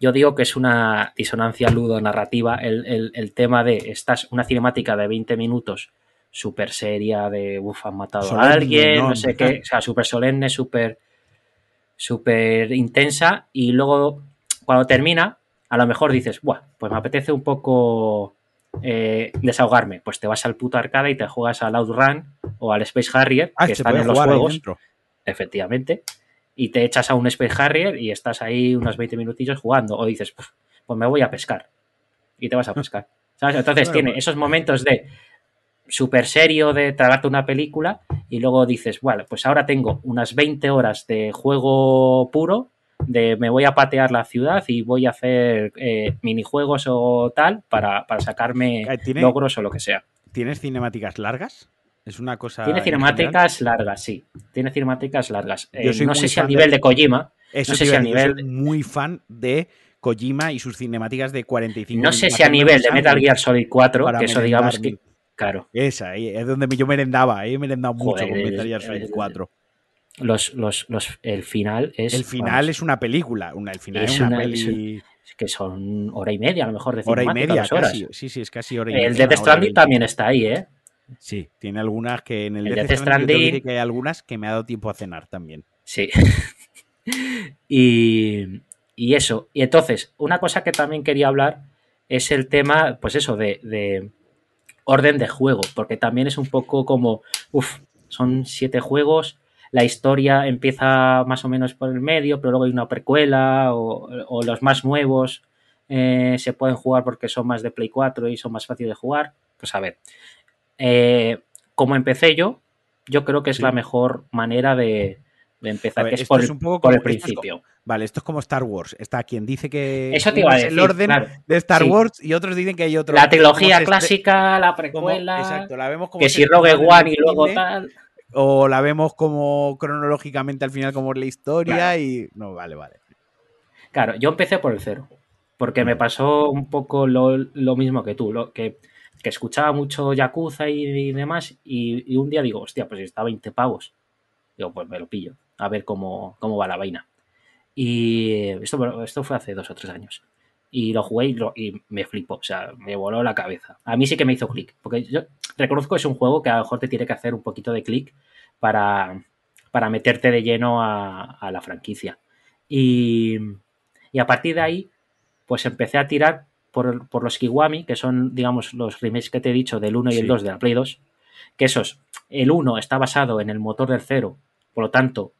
Yo digo que es una disonancia ludonarrativa. El, el, el tema de. Estás una cinemática de 20 minutos, súper seria, de. Uf, han matado Solemne, a alguien, ¿no? no sé qué. O sea, súper solemne, súper. súper intensa. Y luego, cuando termina, a lo mejor dices, Buah, pues me apetece un poco. eh, desahogarme, pues te vas al puto arcade y te juegas al Outrun o al Space Harrier, Ah, que están en los juegos efectivamente, y te echas a un Space Harrier y estás ahí unos 20 minutillos jugando, o dices, "Puf, pues me voy a pescar, y te vas a pescar. ¿Sabes? Entonces tiene pues- esos momentos de súper serio de tragarte una película y luego dices, bueno, pues ahora tengo unas 20 horas de juego puro, de me voy a patear la ciudad y voy a hacer eh, minijuegos o tal para, para sacarme Eh, ¿Tiene, logros o lo que sea. ¿Tienes cinemáticas largas? Es una cosa. Tiene cinemáticas largas, sí. Tiene cinemáticas largas. Eh, no sé si a fan de- nivel de Kojima, Eso no sé si a nivel- soy muy fan de Kojima y sus cinemáticas de 45 no sé si a nivel de Metal Gear Solid 4, para que eso digamos que. Claro, Esa, es donde me- yo merendaba, ahí he merendado mucho con Metal Gear Solid el- 4. los, los, los, el final es. El final vamos, es una película, una, el final es, Es una, una- peli es que son hora y media, a lo mejor de hora y media, horas. casi. Sí, sí, es casi hora y media. El Death Stranding también está ahí, ¿eh? Sí, tiene algunas que en el, El Death Stranding, que hay algunas que me ha dado tiempo a cenar también. Sí. [LAUGHS] y, y eso. Y entonces, una cosa que también quería hablar es el tema, pues eso, de, de orden de juego, porque también es un poco como, uff, son siete juegos, la historia empieza más o menos por el medio, pero luego hay una precuela o, o los más nuevos eh, se pueden jugar porque son más de Play 4 y son más fáciles de jugar. Pues a ver, eh, como empecé yo, yo creo que es Sí. la mejor manera de, de empezar, que es por, un poco por el principio. vale, esto es como Star Wars. Está quien dice que Eso te iba a decir, el orden de Star Wars y otros dicen que hay otro. La trilogía clásica, la precuela. exacto, la vemos como que si Rogue One y luego tal. O la vemos como cronológicamente al final como la historia y. No, vale, vale. Claro, yo empecé por el cero. Porque me pasó un poco lo, mismo que tú, lo, que, escuchaba mucho Yakuza y, demás, y, un día digo, hostia, pues está a 20 pavos. Digo, pues me lo pillo, a ver cómo, cómo va la vaina. Y esto, esto fue hace dos o tres años. Y lo jugué y, me flipó, o sea, me voló la cabeza. A mí sí que me hizo clic, porque yo reconozco que es un juego que a lo mejor te tiene que hacer un poquito de clic para, para meterte de lleno a, la franquicia. Y, y a partir de ahí, pues empecé a tirar por, los Kiwami, que son, digamos, los remakes que te he dicho del 1 y el 2 de la Play 2, que esos, el 1 está basado en el motor del 0, por lo tanto,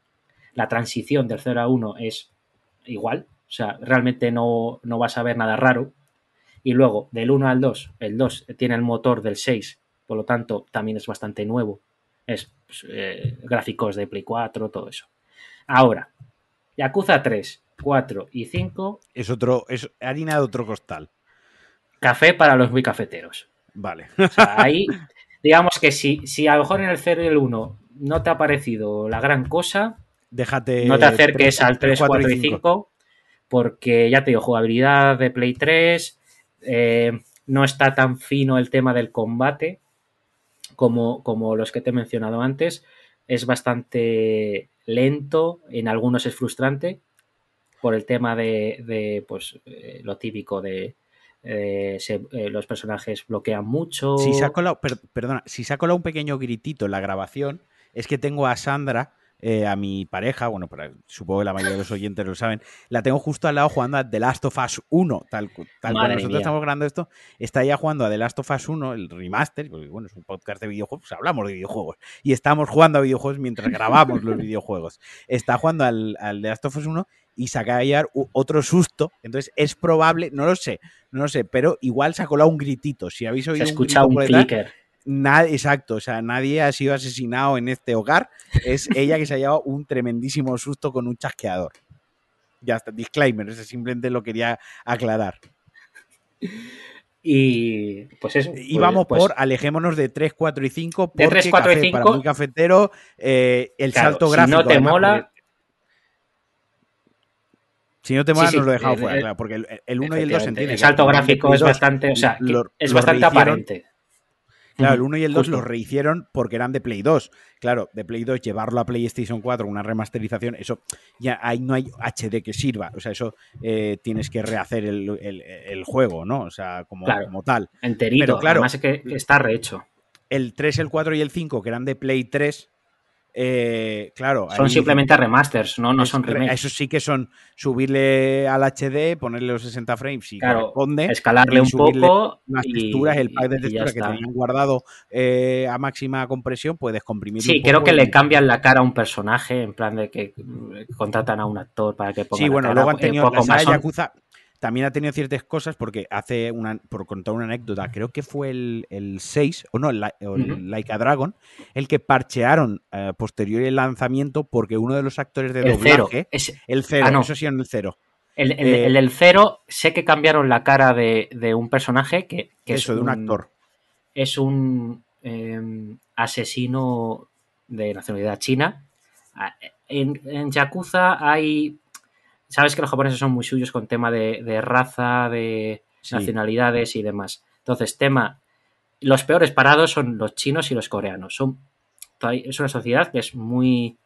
la transición del 0 a 1 es igual, o sea, realmente no, vas a ver nada raro. Y luego, del 1 al 2, el 2 tiene el motor del 6, por lo tanto, también es bastante nuevo. Es pues, eh, gráficos de Play 4, todo eso. Ahora, Yakuza 3, 4 y 5. Es otro, es harina de otro costal. Café para los muy cafeteros. Vale. O sea, [LAUGHS] ahí, digamos que si, si a lo mejor en el 0 y el 1 no te ha parecido la gran cosa, déjate. No te acerques al 3, 4 y 5, porque ya te digo, jugabilidad de Play 3, eh, no está tan fino el tema del combate como, como los que te he mencionado antes. Es bastante lento, en algunos es frustrante, por el tema de, pues, eh, lo típico de eh, eh, los personajes bloquean mucho. Si se perdona, si se ha colado un pequeño gritito en la grabación, es que tengo a Sandra eh, a mi pareja, bueno, supongo que la mayoría de los oyentes lo saben, la tengo justo al lado jugando a The Last of Us 1, tal, tal cual nosotros estamos grabando esto, está ella jugando a The Last of Us 1, el remaster, porque bueno, es un podcast de videojuegos, pues hablamos de videojuegos, y estamos jugando a videojuegos mientras grabamos los videojuegos. Está jugando al, The Last of Us 1 y de llevar otro susto, entonces es probable, no lo sé, no lo sé, pero igual se ha colado un gritito, si habéis oído se escucha un, clicker exacto, o sea, nadie ha sido asesinado en este hogar. Es ella que se ha llevado un tremendísimo susto con un chasqueador. Ya está, disclaimer, eso simplemente lo quería aclarar. Y pues eso. Y vamos pues por alejémonos de 3, 4 y 5. Porque de 3, 4 y 5. Para un cafetero, eh, el salto gráfico. Si no te mola. Si no te mola, nos lo dejamos fuera, claro, porque el 1 y el 2 se entiende. El salto gráfico es bastante, o sea, es bastante aparente. Claro, el 1 y el 2 los rehicieron porque eran de Play 2. Claro, de Play 2 llevarlo a PlayStation 4, una remasterización, eso ya ahí no hay HD que sirva. O sea, eso eh, tienes que rehacer el, juego, ¿no? O sea, como, como tal. Enterito, Pero, claro, además es que está rehecho. El 3, el 4 y el 5, que eran de Play 3, eh, claro. Son simplemente remasters, ¿no? No son remakes. Eso sí que son subirle al HD, ponerle los 60 frames y claro, Escalarle un poco. Las texturas, el pack de texturas que tenían guardado eh, a máxima compresión, puedes comprimir. Sí, creo que le cambian la cara a un personaje, en plan de que contratan a un actor para que ponga. Sí, bueno, la luego han tenido la Yakuza también ha tenido ciertas cosas porque hace una, por contar una anécdota, creo que fue el, el 6, o no, el, Laika Dragon, el que parchearon eh, posterior al lanzamiento porque uno de los actores de doblaje, el cero, ah, eso sí en el cero. El, el, del cero, sé que cambiaron la cara de, un personaje que, eso, es de un, actor. Es un em, asesino de nacionalidad china. En, en Yakuza hay sabes que los japoneses son muy suyos con tema de, raza, de nacionalidades y demás. Entonces, tema, los peores parados son los chinos y los coreanos. Son, es una sociedad que es muy,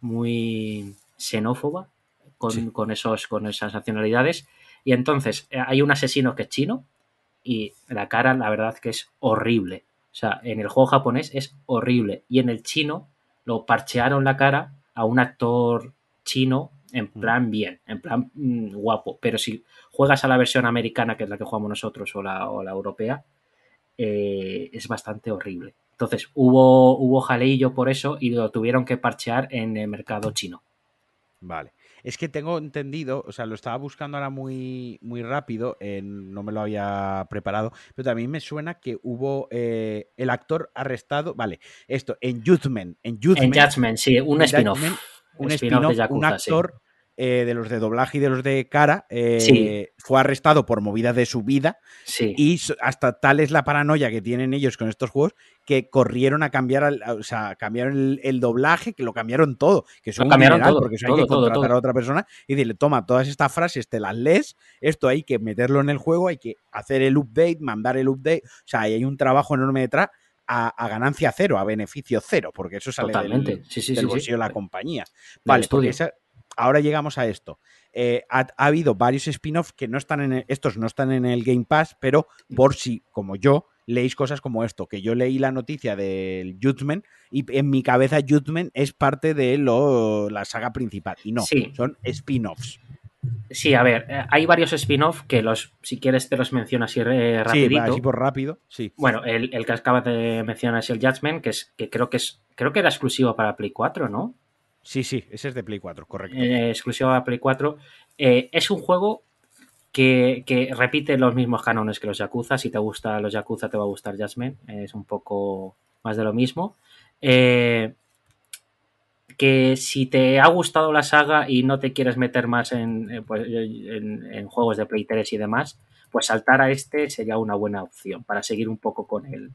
muy xenófoba con, esos, con esas nacionalidades. Y entonces, eh, hay un asesino que es chino y la cara, la verdad, que es horrible. O sea, en el juego japonés es horrible. Y en el chino lo parchearon la cara a un actor chino en plan bien, en plan mm, guapo. Pero si juegas a la versión americana, que es la que jugamos nosotros, o la, o la europea, eh, es bastante horrible. Entonces hubo, hubo jaleillo por eso y lo tuvieron que parchear en el mercado chino. Vale. Es que tengo entendido, o sea, lo estaba buscando ahora muy, muy rápido, no me lo había preparado, pero también me suena que hubo eh, el actor arrestado, vale, esto, en Judgment. En Judgment, en Judgment sí, un spin-off un Spin-off de spin-off, un sí. Eh, de los de doblaje y de los de cara eh, Sí. fue arrestado por movidas de su vida Sí. y hasta tal es la paranoia que tienen ellos con estos juegos que corrieron a cambiar, al- o sea, cambiaron el, el doblaje, que lo cambiaron todo, que un cambiaron todo, porque eso hay que contratar todo. a otra persona y decirle, toma, todas estas frases te las lees, esto hay que meterlo en el juego, hay que hacer el update, mandar el update, o sea, ahí hay un trabajo enorme detrás a, a ganancia cero, a beneficio cero, porque eso sale del- Totalmente. Sí, sí, del sí, sí. bolsillo de la compañía. Vale, porque esa- ahora llegamos a esto. Eh, ha, ha habido varios spin-offs que no están en el- estos no están en el Game Pass, pero por si, como yo, leéis cosas como esto, que yo leí la noticia del Judgment y en mi cabeza Judgment es parte de lo, la saga principal. Y no, Sí. son spin-offs. Sí, a ver, eh, hay varios spin-off que los, si quieres te los menciono así eh, Sí, rapidito. va, así por rápido, sí. Bueno, el, el que acabas de mencionar es el Judgment, que es que creo que es creo que era exclusivo para Play 4, ¿no? Sí, sí, ese es de Play 4, correcto. Eh, exclusivo Play 4. Eh, es un juego que, que repite los mismos cánones que los Yakuza. Si te gusta los Yakuza, te va a gustar Judgment. Es un poco más de lo mismo. Eh, que si te ha gustado la saga y no te quieres meter más en, eh, pues, en- en juegos de Play 3 y demás, pues saltar a este sería una buena opción para seguir un poco con el,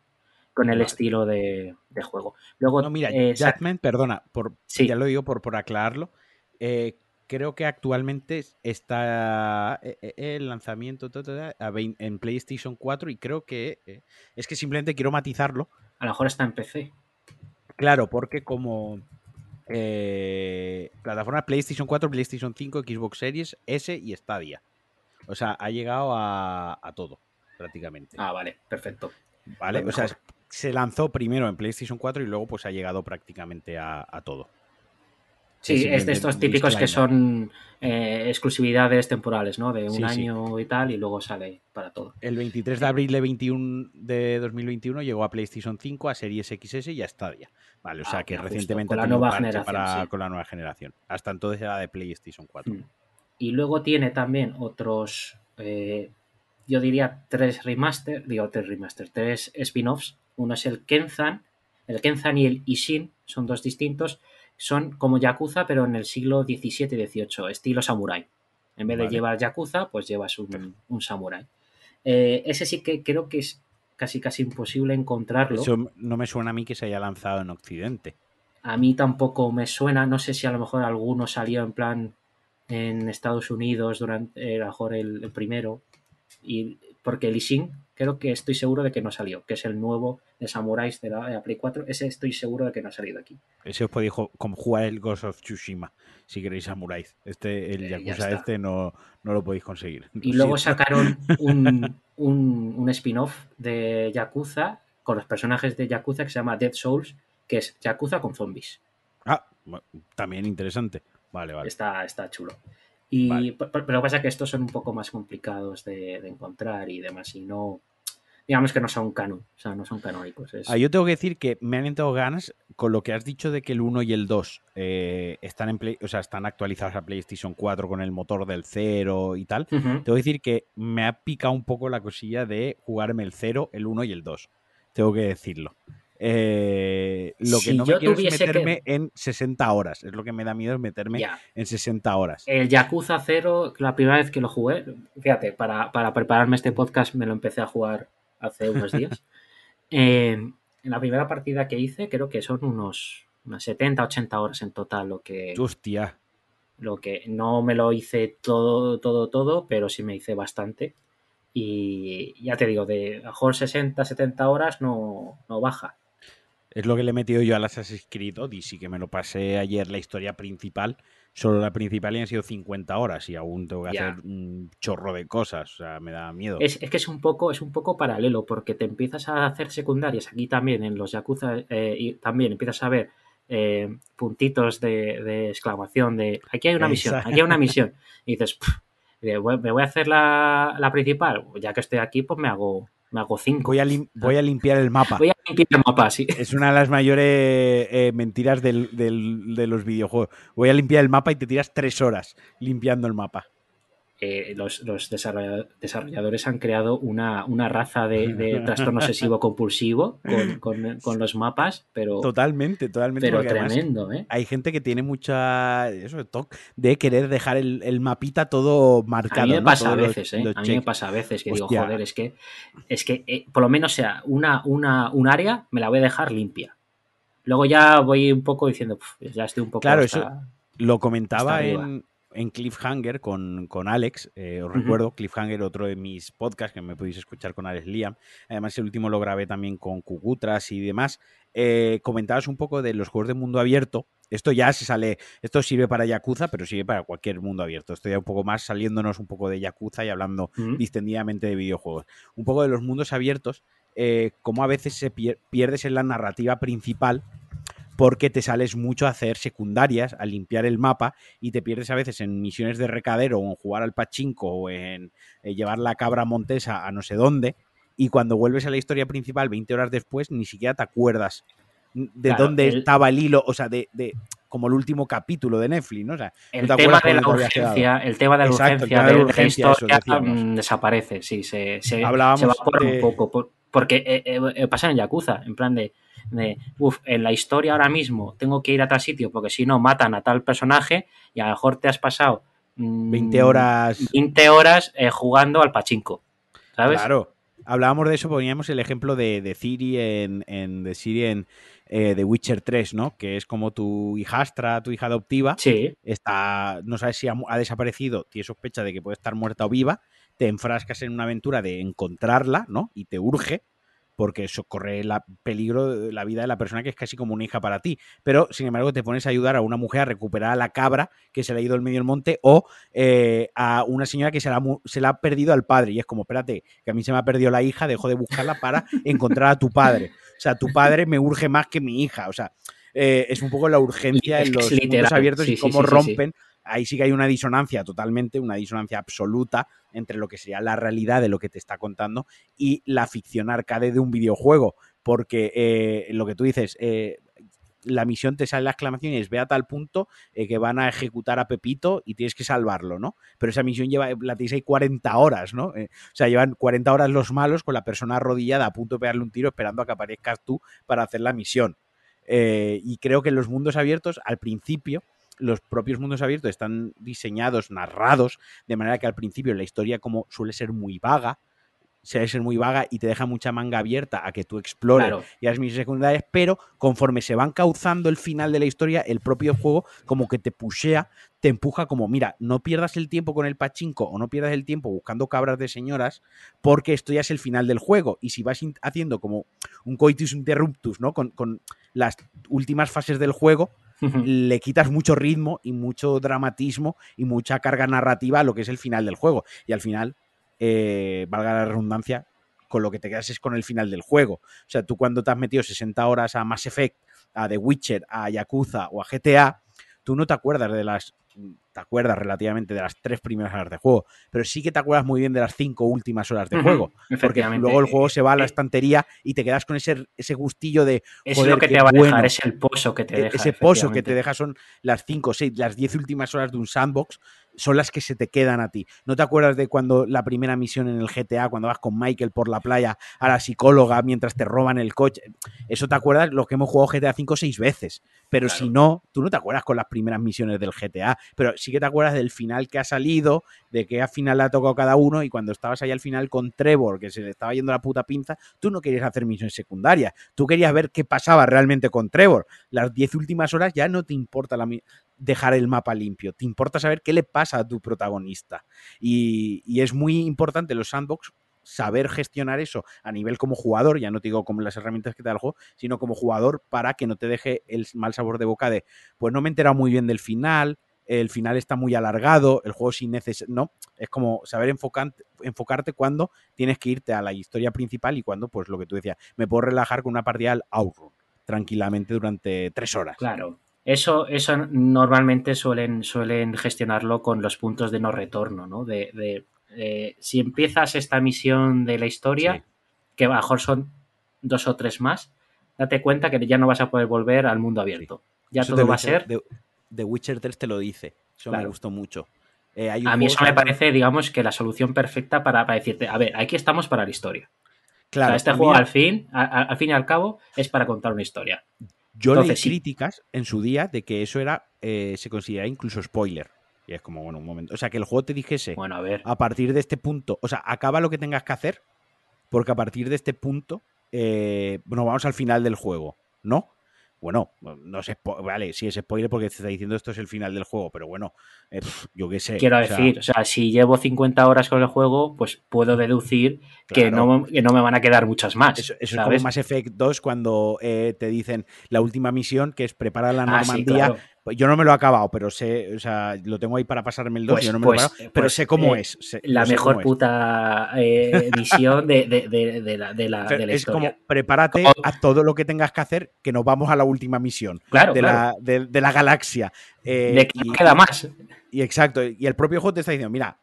con el Vale. estilo de, de juego. Luego, No, mira, eh, Judgment, perdona, por, Sí. ya lo digo por, por aclararlo. eh, creo que actualmente está eh, eh, el lanzamiento en PlayStation 4 y creo que es que simplemente quiero matizarlo. a lo mejor está en PC. Claro, porque como eh, plataforma PlayStation 4, PlayStation 5, Xbox Series S y Stadia. O sea, ha llegado a, a todo, prácticamente. Ah, vale, perfecto. ¿Vale? O sea. Se lanzó primero en PlayStation 4 y luego pues ha llegado prácticamente a, a todo. Sí, es de estos típicos que son eh, exclusividades temporales, ¿no? De un Sí, sí. año y tal, y luego sale para todo. El 23 de abril de, 21 de 2021 llegó a PlayStation 5, a Series XS y a Stadia. Vale, o sea Ah, que recientemente con la nueva generación, para- sí. con la nueva generación. Hasta entonces era de PlayStation 4. Mm. Y luego tiene también otros, eh, yo diría tres remaster, digo tres remaster, tres spin-offs. Uno es el Kenzan, el Kenzan y el Ishin, son dos distintos. Son como Yakuza, pero en el siglo XVII y XVIII, estilo samurai. En vez de llevar Yakuza, pues llevas un, un samurai. Eh, ese sí que creo que es casi casi imposible encontrarlo. Eso no me suena a mí que se haya lanzado en Occidente. A mí tampoco me suena, no sé si a lo mejor alguno salió en plan en Estados Unidos durante eh, a lo mejor el, el primero. Y porque el Ishin creo que estoy seguro de que no salió, que es el nuevo de Samuráis de la, de la Play 4. Ese estoy seguro de que no ha salido aquí. Ese os podéis jugar el Ghost of Tsushima, si queréis samuráis. Este, el Eh, ya Yakuza este no, no lo podéis conseguir. Y luego sacaron [LAUGHS] un, un, un spin-off de Yakuza con los personajes de Yakuza que se llama Dead Souls, que es Yakuza con zombies. Ah, también interesante. Vale, vale. Está, está chulo. Y, Vale. pe- pe- Pero lo que pasa es que estos son un poco más complicados de, de encontrar y demás. Y no. Digamos que no son canon. O sea, no son canónicos. Es, Ah, yo tengo que decir que me han entrado ganas con lo que has dicho de que el 1 y el 2 eh, están en Play- o sea, están actualizados a PlayStation 4 con el motor del 0 y tal. Ujú. Tengo que decir que me ha picado un poco la cosilla de jugarme el 0, el 1 y el 2. Tengo que decirlo. Eh, lo que Si no me quiero es tuviese que- meterme en 60 horas. Es lo que me da miedo es meterme en 60 horas. El Yakuza 0, la primera vez que lo jugué, fíjate, para, para prepararme este podcast me lo empecé a jugar hace unos días. [LAUGHS] Eh, en la primera partida que hice, creo que son unos, unas 70, 80 horas en total lo que, Hostia. lo que no me lo hice todo, todo, todo, pero sí me hice bastante. Y ya te digo, de a mejor 60, 70 horas no, no baja. Es lo que le he metido yo al Assassin's Creed Odyssey, que me lo pasé ayer la historia principal. Solo la principal y han sido 50 horas y aún tengo que Ya. hacer un chorro de cosas. O sea, me da miedo. Es, es que es un poco, es un poco paralelo, porque te empiezas a hacer secundarias aquí también en los Yakuza eh, y también empiezas a ver eh, puntitos de, de exclamación de aquí hay una misión, Exacto. aquí hay una misión. Y dices, "Pff, eh, voy- me voy a hacer la, la principal. Ya que estoy aquí, pues me hago, me hago cinco. Voy a, lim- voy a limpiar el mapa. Voy a limpiar el sí. Es una de las mayores eh, mentiras del- del- de los videojuegos. Voy a limpiar el mapa y te tiras tres horas limpiando el mapa. Eh, los, desarrolladores han creado una, raza de, [LAUGHS] trastorno obsesivo compulsivo con, los mapas, pero. Totalmente, totalmente. Pero tremendo, ¿eh? Hay gente que tiene mucha. Eso, toque de querer dejar el, mapita todo marcado. A mí me pasa a veces, ¿eh? a mí me pasa a veces que digo, joder, es que, es que eh, por lo menos sea una, una, un área me la voy a dejar limpia. Luego ya voy un poco diciendo, ya estoy un poco. Claro, eso lo comentaba en, en Cliffhanger con, con Alex. Eh, os recuerdo, Cliffhanger, otro de mis podcasts que me podéis escuchar con Alex Liam. Además, el último lo grabé también con Cucutras y demás. Eh, comentabas un poco de los juegos de mundo abierto. Esto ya se sale, esto sirve para Yakuza, pero sirve para cualquier mundo abierto. Estoy un poco más saliéndonos un poco de Yakuza y hablando distendidamente de videojuegos. Un poco de los mundos abiertos, eh, como a veces se pierdes en la narrativa principal porque te sales mucho a hacer secundarias, a limpiar el mapa y te pierdes a veces en misiones de recadero o en jugar al pachinko o en eh, llevar la cabra montesa a no sé dónde y cuando vuelves a la historia principal 20 horas después ni siquiera te acuerdas de dónde estaba el hilo, o sea, de, como el último capítulo de Netflix, ¿no? O sea, el, tema de la urgencia, el tema de la urgencia, de, la historia mm, desaparece, sí, se, se, Hablábamos un poco, porque eh, eh, pasa en Yakuza, en plan de de, uff, en la historia ahora mismo tengo que ir a tal sitio porque si no matan a tal personaje y a lo mejor te has pasado 20 mm, horas, 20 horas eh, jugando al pachinko, ¿sabes? Claro. Hablábamos de eso, poníamos el ejemplo de, de Ciri en, en de Ciri en eh, The Witcher 3, ¿no? Que es como tu hijastra, tu hija adoptiva. Sí. Está, no sabes si ha, ha desaparecido, tienes sospecha de que puede estar muerta o viva. Te enfrascas en una aventura de encontrarla, ¿no? Y te urge porque eso corre el peligro de la vida de la persona que es casi como una hija para ti. Pero, sin embargo, te pones a ayudar a una mujer a recuperar a la cabra que se le ha ido al medio del monte o eh, a una señora que se la, se la, ha perdido al padre. Y es como, espérate, que a mí se me ha perdido la hija, dejo de buscarla para encontrar a tu padre. O sea, tu padre me urge más que mi hija. O sea, eh, es un poco la [LAUGHS] urgencia en los mundos abiertos y cómo rompen ahí sí que hay una disonancia totalmente, una disonancia absoluta entre lo que sería la realidad de lo que te está contando y la ficción arcade de un videojuego. Porque eh, lo que tú dices, eh, la misión te sale la exclamación y es ve a tal punto eh, que van a ejecutar a Pepito y tienes que salvarlo, ¿no? Pero esa misión lleva, la tenéis ahí 40 horas, ¿no? o sea, llevan 40 horas los malos con la persona arrodillada a punto de pegarle un tiro esperando a que aparezcas tú para hacer la misión. y creo que en los mundos abiertos, al principio, los propios mundos abiertos están diseñados, narrados, de manera que al principio la historia como suele ser muy vaga, suele ser muy vaga y te deja mucha manga abierta a que tú explores y las misiones secundarias, pero conforme se van cauzando el final de la historia, el propio juego como que te pushea, te empuja como, mira, no pierdas el tiempo con el pachinko o no pierdas el tiempo buscando cabras de señoras, porque esto ya es el final del juego. Y si vas haciendo como un coitus interruptus, ¿no? Con, con las últimas fases del juego, le quitas mucho ritmo y mucho dramatismo y mucha carga narrativa a lo que es el final del juego. Y al final, eh, valga la redundancia, con lo que te quedas es con el final del juego. O sea, tú cuando te has metido 60 horas a Mass Effect, a The Witcher, a Yakuza o a GTA, tú no te acuerdas de las te acuerdas relativamente de las tres primeras horas de juego, pero sí que te acuerdas muy bien de las cinco últimas horas de juego, porque luego el juego se va a la eh, estantería y te quedas con ese, ese gustillo de... Es lo que te va a dejar, es el pozo que te e, deja. Ese pozo que te deja son las cinco, seis, las diez últimas horas de un sandbox son las que se te quedan a ti. ¿No te acuerdas de cuando la primera misión en el GTA, cuando vas con Michael por la playa a la psicóloga mientras te roban el coche? Eso te acuerdas lo que hemos jugado GTA 5 seis veces. Pero si no, tú no te acuerdas con las primeras misiones del GTA, pero sí que te acuerdas del final que ha salido, de que al final le ha tocado cada uno y cuando estabas ahí al final con Trevor, que se le estaba yendo la puta pinza, tú no querías hacer misiones secundarias, tú querías ver qué pasaba realmente con Trevor. Las diez últimas horas ya no te importa la, dejar el mapa limpio, te importa saber qué le pasa a tu protagonista. Y, es muy importante los sandbox saber gestionar eso a nivel como jugador, ya no te digo como las herramientas que te da el juego, sino como jugador para que no te deje el mal sabor de boca de, pues no me he enterado muy bien del final, el final está muy alargado, el juego sin necesidad, no, es como saber enfocarte cuando tienes que irte a la historia principal y cuando, pues lo que tú decías, me puedo relajar con una partida al Outrun tranquilamente durante tres horas. Claro, eso, eso normalmente suelen, suelen gestionarlo con los puntos de no retorno, ¿no? De, si empiezas esta misión de la historia, que a lo mejor son dos o tres más, date cuenta que ya no vas a poder volver al mundo abierto. Ya todo va a ser. The, Witcher 3 te lo dice. Eso me gustó mucho. Eh, hay A mí eso me parece, digamos, que la solución perfecta para, para decirte, a ver, aquí estamos para la historia. Claro, o sea, este juego al fin, al fin y al cabo, es para contar una historia. Yo leí sí. críticas en su día de que eso era eh, se considera incluso spoiler. Y es como, bueno, un momento. O sea, que el juego te dijese Bueno, a ver. a partir de este punto, o sea, acaba lo que tengas que hacer, porque a partir de este punto, eh, bueno, vamos al final del juego, ¿no? Bueno, no sé, vale, sí es spoiler porque te está diciendo esto es el final del juego, pero bueno, eh, yo qué sé. Quiero o sea, decir, o sea, si llevo 50 horas con el juego, pues puedo deducir que, no, que no me van a quedar muchas más. Eso, eso es como Mass Effect 2 cuando eh, te dicen la última misión que es prepara la Ah, sí, Normandía. claro. Pues Yo no me lo he acabado, pero sé, o sea, lo tengo ahí para pasarme el 2, Pues- yo no me pues- lo he acabado, pero pues, sé cómo eh, es. sé- La mejor es. puta eh, misión de, de- de- de la, de la- Pero de la es historia. como prepárate a todo lo que tengas que hacer, que nos vamos a la última misión Claro, de, claro. La, de, la galaxia. Eh, de que y, no queda más. y exacto, y el propio juego te está diciendo, mira,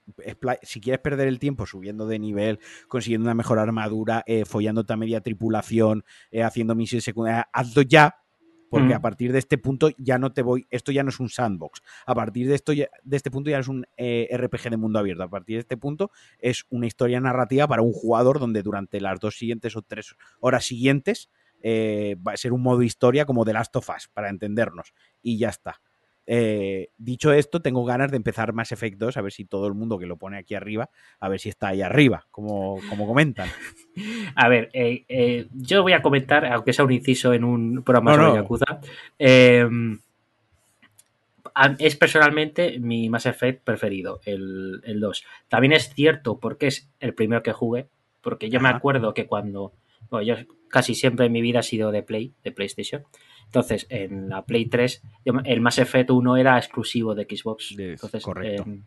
si quieres perder el tiempo subiendo de nivel, consiguiendo una mejor armadura, eh, follándote a media tripulación, eh, haciendo misiones secundarias, hazlo ya, porque Mm. a partir de este punto ya no te voy, esto ya no es un sandbox, a partir de esto ya- de este punto ya es un eh, RPG de mundo abierto, a partir de este punto es una historia narrativa para un jugador donde durante las dos siguientes o tres horas siguientes eh, va a ser un modo historia como The Last of Us, para entendernos, y ya está. Eh, dicho esto, tengo ganas de empezar Mass Effect 2, a ver si todo el mundo que lo pone aquí arriba, a ver si está ahí arriba, como, como comentan. [LAUGHS] A ver, eh, eh, yo voy a comentar, aunque sea un inciso en un programa No, sobre no. Yakuza. a- es personalmente mi Mass Effect preferido, el, el 2. También es cierto porque es el primero que jugué, porque yo me acuerdo que cuando. Bueno, yo casi siempre en mi vida ha sido de Play, de PlayStation. Entonces, en la Play 3, yo me- el Mass Effect 1 era exclusivo de Xbox. De- Entonces, correcto. En,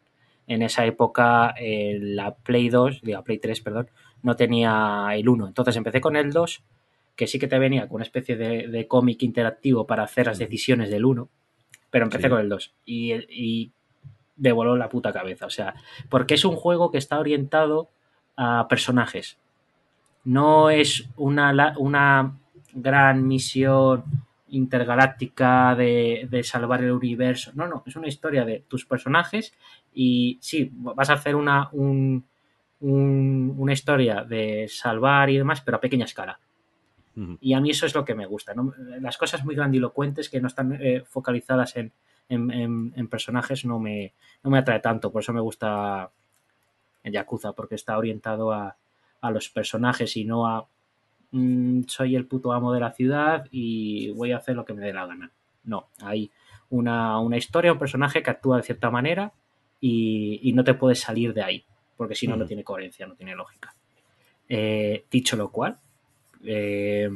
en esa época, eh, la Play 2, digo, Play 3, perdón, no tenía el 1. Entonces empecé con el 2, que sí que te venía con una especie de, de cómic interactivo para hacer las decisiones del 1, pero empecé Sí. con el 2 y, y me voló la puta cabeza. O sea, porque es un juego que está orientado a personajes. No es una, una gran misión intergaláctica de, de salvar el universo. No, no, es una historia de tus personajes y sí, vas a hacer una, un- un- una historia de salvar y demás, pero a pequeña escala. Y a mí eso es lo que me gusta. ¿no? Las cosas muy grandilocuentes que no están eh, focalizadas en, en- en- en personajes no me, no me atrae tanto. Por eso me gusta el Yakuza, porque está orientado a, a los personajes y no a mm, soy el puto amo de la ciudad y voy a hacer lo que me dé la gana. No, hay una, una historia, un personaje que actúa de cierta manera y, y no te puedes salir de ahí, porque si no, no Ujú. tiene coherencia, no tiene lógica. Eh, dicho lo cual, eh,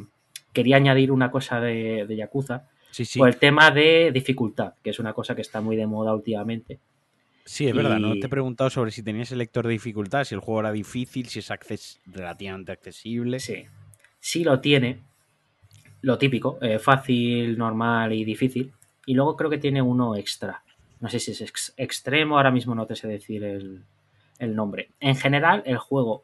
quería añadir una cosa de, de Yakuza, Sí, sí. por el tema de dificultad, que es una cosa que está muy de moda últimamente. Sí, es verdad, no te he preguntado sobre si tenías el lector de dificultad, si el juego era difícil, si es acces- relativamente accesible. Sí. Sí lo tiene, lo típico, eh, fácil, normal y difícil. Y luego creo que tiene uno extra. No sé si es ex- extremo, ahora mismo no te sé decir el, el nombre. En general, el juego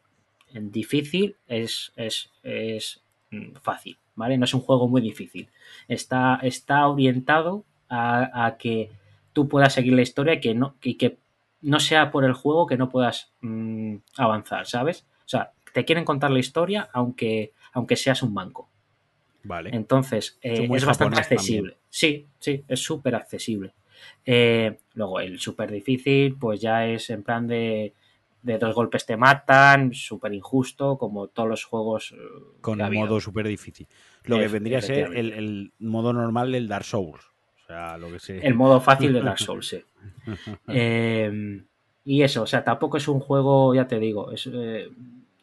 en difícil es, es, es mm, fácil, ¿vale? No es un juego muy difícil. Está, está orientado a, que tú puedas seguir la historia y que no, que no sea por el juego que no puedas mm, avanzar, ¿sabes? O sea, te quieren contar la historia aunque, aunque seas un banco. Vale. Entonces, eh, Es bastante accesible. Sí, sí, es súper accesible. Eh, luego, el súper difícil, pues ya es en plan de, de dos golpes te matan, súper injusto, como todos los juegos. eh, Con habido. modo súper difícil. Lo que vendría a ser el, el modo normal del Dark Souls. O sea, lo que se. El modo fácil de Dark [LAUGHS] Souls, sí. Eh, y eso, o sea, tampoco es un juego, ya te digo, es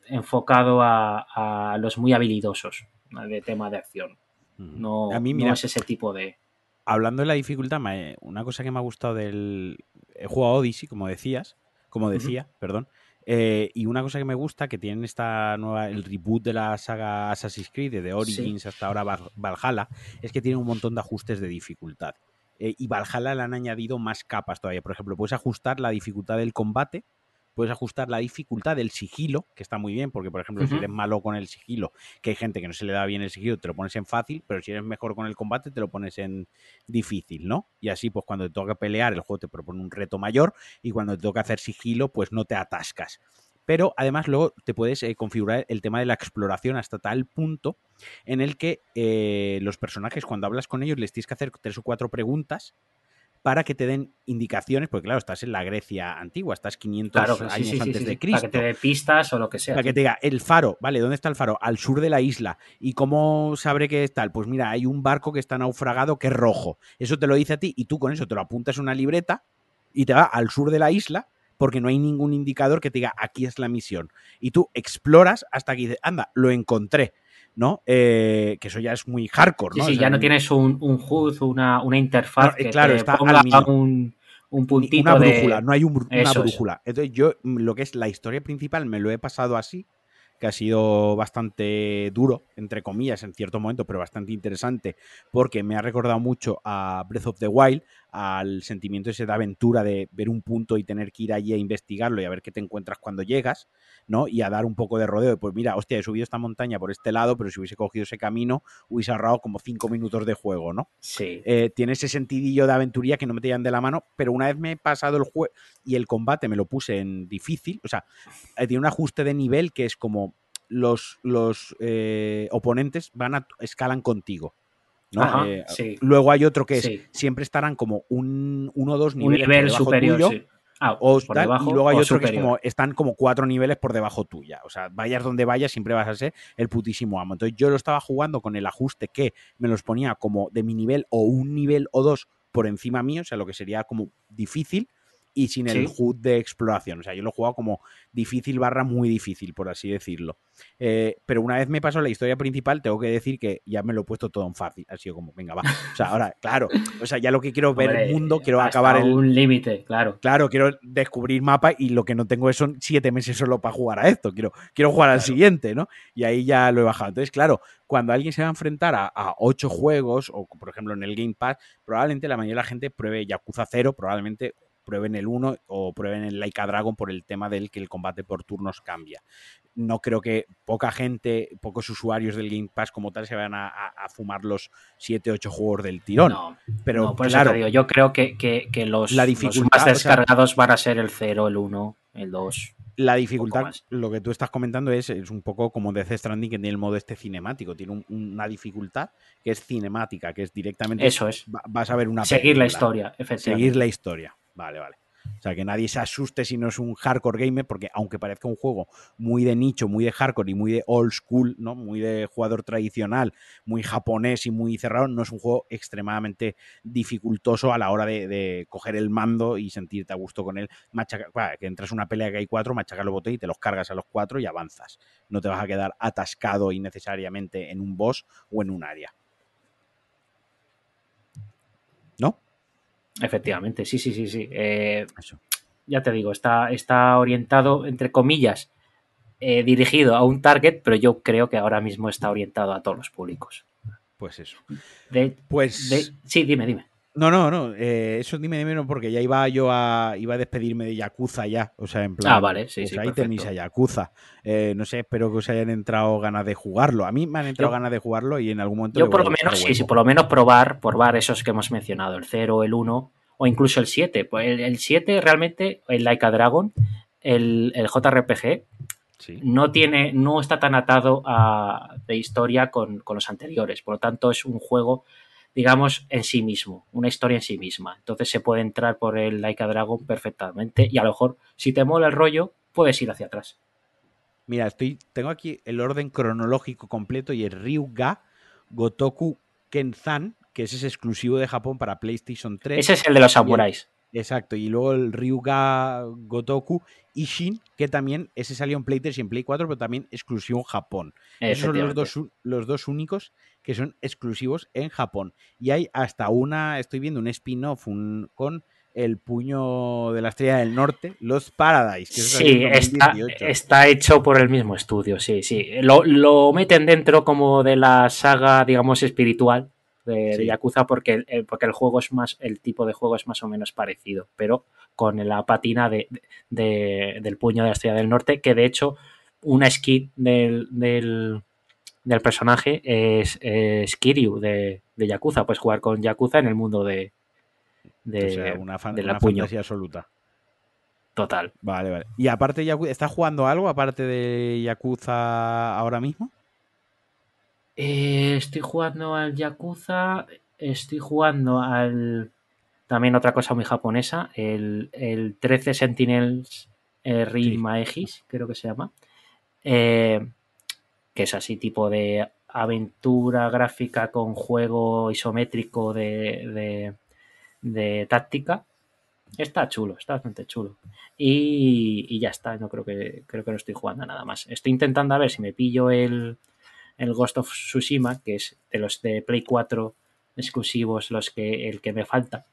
enfocado a, a los muy habilidosos de tema de acción. No, a mí, no mira, es ese tipo de. hablando de la dificultad, una cosa que me ha gustado del. He jugado Odyssey, como decías. Como decía, perdón. eh, y una cosa que me gusta, que tienen esta nueva, el reboot de la saga Assassin's Creed, de Origins hasta ahora Val- Valhalla, es que tiene un montón de ajustes de dificultad. Eh, y Valhalla le han añadido más capas todavía. Por ejemplo, puedes ajustar la dificultad del combate, puedes ajustar la dificultad del sigilo, que está muy bien, porque por ejemplo, si eres malo con el sigilo, que hay gente que no se le da bien el sigilo, te lo pones en fácil, pero si eres mejor con el combate, te lo pones en difícil, ¿no? Y así, pues cuando te toca pelear, el juego te propone un reto mayor y cuando te toca hacer sigilo, pues no te atascas pero además luego te puedes eh, configurar el tema de la exploración hasta tal punto en el que eh, los personajes, cuando hablas con ellos, les tienes que hacer tres o cuatro preguntas para que te den indicaciones, porque claro, estás en la Grecia antigua, estás 500 años antes de Cristo. Para que te dé pistas o lo que sea. Para que te diga, el faro, vale, ¿dónde está el faro? Al sur de la isla. ¿Y cómo sabré que es tal? Pues mira, hay un barco que está naufragado que es rojo. Eso te lo dice a ti y tú con eso te lo apuntas en una libreta y te va al sur de la isla porque no hay ningún indicador que te diga aquí es la misión. Y tú exploras hasta que dices, anda, lo encontré. ¿No? Eh, que eso ya es muy hardcore, ¿no? Sí, ya no tienes un, un HUD, una, una interfaz que claro, está ponga un, un puntito una brújula, no hay una brújula. Entonces yo lo que es la historia principal me lo he pasado así, que ha sido bastante duro, entre comillas, en cierto momento, pero bastante interesante, porque me ha recordado mucho a Breath of the Wild, al sentimiento ese de aventura de ver un punto y tener que ir allí a investigarlo y a ver qué te encuentras cuando llegas, ¿no? Y a dar un poco de rodeo. Pues mira, hostia, he subido esta montaña por este lado, pero si hubiese cogido ese camino, hubiese ahorrado como cinco minutos de juego, ¿no? Sí. Eh, tiene ese sentidillo de aventuría que no me te de la mano, pero una vez me he pasado el juego y el combate me lo puse en difícil, o sea, eh, tiene un ajuste de nivel que es como los, los eh, oponentes van a escalan contigo. Eh, luego hay otro que es, siempre estarán como un, uno o dos niveles un nivel superior. Ah, o por debajo, y luego hay otro que es como, están como cuatro niveles por debajo tuya. O sea, vayas donde vayas, siempre vas a ser el putísimo amo. Entonces yo lo estaba jugando con el ajuste que me los ponía como de mi nivel o un nivel o dos por encima mío, o sea, lo que sería como difícil y sin el HUD de exploración. O sea, yo lo he jugado como difícil barra muy difícil, por así decirlo. Eh, pero una vez me pasó la historia principal, tengo que decir que ya me lo he puesto todo en fácil. Ha sido como, venga, va. O sea, ahora, claro, o sea, ya lo que quiero ver el mundo, quiero acabar el. Un límite, claro. Claro, quiero descubrir mapa y lo que no tengo es son siete meses solo para jugar a esto. Quiero, quiero jugar al siguiente, ¿no? Y ahí ya lo he bajado. Entonces, claro, cuando alguien se va a enfrentar a, a, ocho juegos, o por ejemplo en el Game Pass, probablemente la mayoría de la gente pruebe Yakuza 0, probablemente prueben el 1 o prueben el Laika Dragon por el tema del que el combate por turnos cambia. No creo que poca gente, pocos usuarios del Game Pass como tal se vayan a, fumar los 7, 8 juegos del tirón. No, pero claro, yo creo que, los, más descargados van a ser el 0, el 1, el 2 la dificultad, lo que tú estás comentando es, es un poco como Death Stranding que tiene el modo este cinemático. Tiene una dificultad que es cinemática, que es directamente. Eso es. vas a ver una. Seguir la historia, efectivamente. Seguir la historia. Vale, vale. O sea, que nadie se asuste si no es un hardcore gamer, porque aunque parezca un juego muy de nicho, muy de hardcore y muy de old school, ¿no? Muy de jugador tradicional, muy japonés y muy cerrado, no es un juego extremadamente dificultoso a la hora de, coger el mando y sentirte a gusto con él. Machaca, que entras en una pelea que hay cuatro, machacas los botones y te los cargas a los cuatro y avanzas. No te vas a quedar atascado innecesariamente en un boss o en un área. ¿No? Efectivamente, sí, sí, sí, sí. Eh, ya te digo, está, está orientado, entre comillas, eh, dirigido a un target, pero yo creo que ahora mismo está orientado a todos los públicos. Pues eso. pues... sí, dime, dime. No, no, no. Eh, eso dime, dime, no, porque ya iba yo a. iba a despedirme de Yakuza ya. O sea, en plan. Ah, vale, sí, pues sí. Ahí tenéis a Yakuza. Eh, no sé, espero que os hayan entrado ganas de jugarlo. A mí me han entrado ganas de jugarlo y en algún momento. Yo, por lo menos, sí, sí, por lo menos probar, probar esos que hemos mencionado, el 0, el 1 o incluso el 7. Pues el, 7 realmente, el Laika Dragon, el, el JRPG, no, tiene, no está tan atado a, de historia con, con los anteriores. Por lo tanto, es un juego digamos, en sí mismo, una historia en sí misma. Entonces se puede entrar por el Laika Dragon perfectamente y a lo mejor, si te mola el rollo, puedes ir hacia atrás. Mira, estoy, tengo aquí el orden cronológico completo y el Ryuga Gotoku Kenzan, que ese es exclusivo de Japón para PlayStation 3. Ese es el de los samuráis. Exacto, y luego el Ryuga Gotoku Ishin, que también, ese salió en Play 3 y en Play 4, pero también exclusivo en Japón. Esos son los dos, los dos únicos que son exclusivos en Japón. Y hay hasta una, estoy viendo un spin-off con el puño de la estrella del norte, Los Paradise. Que sí, está, está, hecho por el mismo estudio, sí, sí. Lo, lo, meten dentro como de la saga, digamos, espiritual de, Sí. Yakuza porque, el- porque el juego es más, el tipo de juego es más o menos parecido, pero con la patina de, de- del puño de la estrella del norte, que de hecho una skin del, del, del personaje es, es Kiryu de, de Yakuza. Puedes jugar con Yakuza en el mundo de, de, o sea, una, fan- de la una fantasía absoluta. Total. Vale, vale. Y aparte, Yakuza, ¿estás jugando algo aparte de Yakuza ahora mismo? Eh, estoy jugando al Yakuza, estoy jugando al... También otra cosa muy japonesa, el, el 13 Sentinels eh, Rin Sí. Maegis, creo que se llama. Eh, que es así tipo de aventura gráfica con juego isométrico de, de, de táctica. Está chulo, está bastante chulo. Y, y ya está, no creo que creo que no estoy jugando nada más. Estoy intentando a ver si me pillo el, el Ghost of Tsushima, que es de los de Play 4 exclusivos los que el que me falta.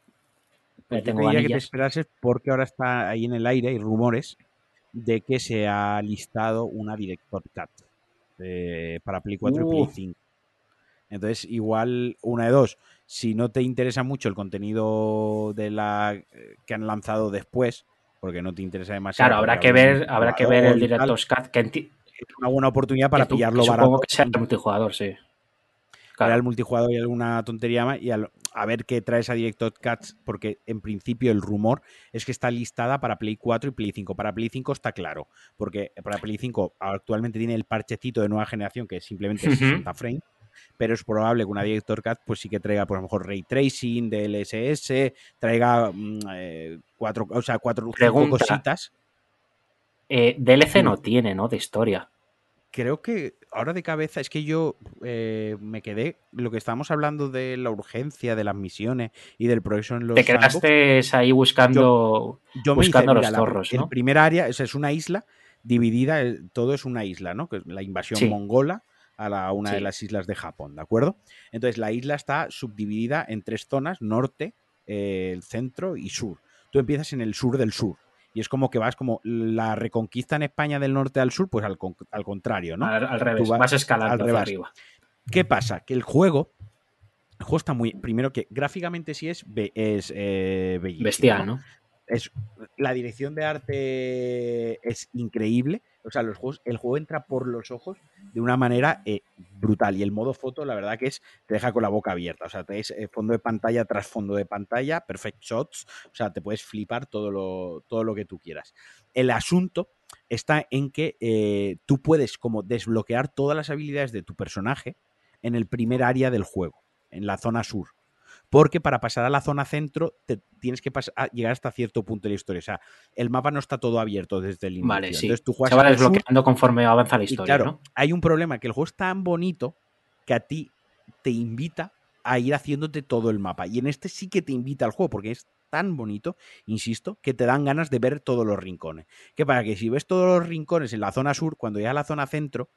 Pues yo tengo que te esperases porque ahora está ahí en el aire y rumores de que se ha listado una Director Cut eh, para Play 4 y Play Uh. 5. Entonces, igual, una de dos. Si no te interesa mucho el contenido de la eh, que han lanzado después, porque no te interesa demasiado. Claro, habrá que ver, habrá que ver el Director's Cut, que, Es una buena oportunidad para que tú- pillarlo que barato. supongo que sea el multijugador, sí. Era Claro. el multijugador y alguna tontería más y al- a ver qué trae esa Director Cuts porque en principio el rumor es que está listada para Play 4 y Play 5. Para Play 5 está claro, porque para Play 5 actualmente tiene el parchecito de nueva generación que es simplemente Ujú. 60 frames, pero es probable que una Director Cut pues sí que traiga por lo mejor Ray Tracing, DLSS, traiga mm, eh, cuatro, o sea, cuatro Pregunta. cositas. Eh, DLC no Dime. tiene, ¿no? De historia. Creo que ahora de cabeza es que yo eh, me quedé lo que estábamos hablando de la urgencia de las misiones y del progreso en los Te sandbox. quedaste ahí buscando. Yo buscando hice, los mira, la- zorros, el ¿no? primer área sea, es una isla dividida, todo es una isla, ¿no? Que es la invasión Sí. mongola a la, una de las islas de Japón, ¿de acuerdo? Entonces la isla está subdividida en tres zonas, norte, eh, el centro y sur. Tú empiezas en el sur del sur. Y es como que vas como la reconquista en España del norte al sur, pues al, al contrario, ¿no? Al, al revés, vas vas escalando al revés. arriba. ¿Qué pasa? Que el juego, el juego está muy, primero que gráficamente sí es, be- es eh, bellísimo, Bestial, ¿no? Es la dirección de arte es increíble. O sea, los juegos, el juego entra por los ojos de una manera eh, brutal. Y el modo foto, la verdad que es, te deja con la boca abierta. O sea, te es eh, fondo de pantalla tras fondo de pantalla, perfect shots. O sea, te puedes flipar todo lo, todo lo que tú quieras. El asunto está en que eh, tú puedes como desbloquear todas las habilidades de tu personaje en el primer área del juego, en la zona sur porque para pasar a la zona centro te tienes que llegar hasta cierto punto de la historia. O sea, el mapa no está todo abierto desde el inicio. Vale, sí. Entonces tú juegas Se va sur desbloqueando conforme avanza la y historia, claro, ¿no? hay un problema, que el juego es tan bonito que a ti te invita a ir haciéndote todo el mapa. Y en este sí que te invita al juego, porque es tan bonito, insisto, que te dan ganas de ver todos los rincones. Que para que si ves todos los rincones en la zona sur, cuando llegas a la zona centro,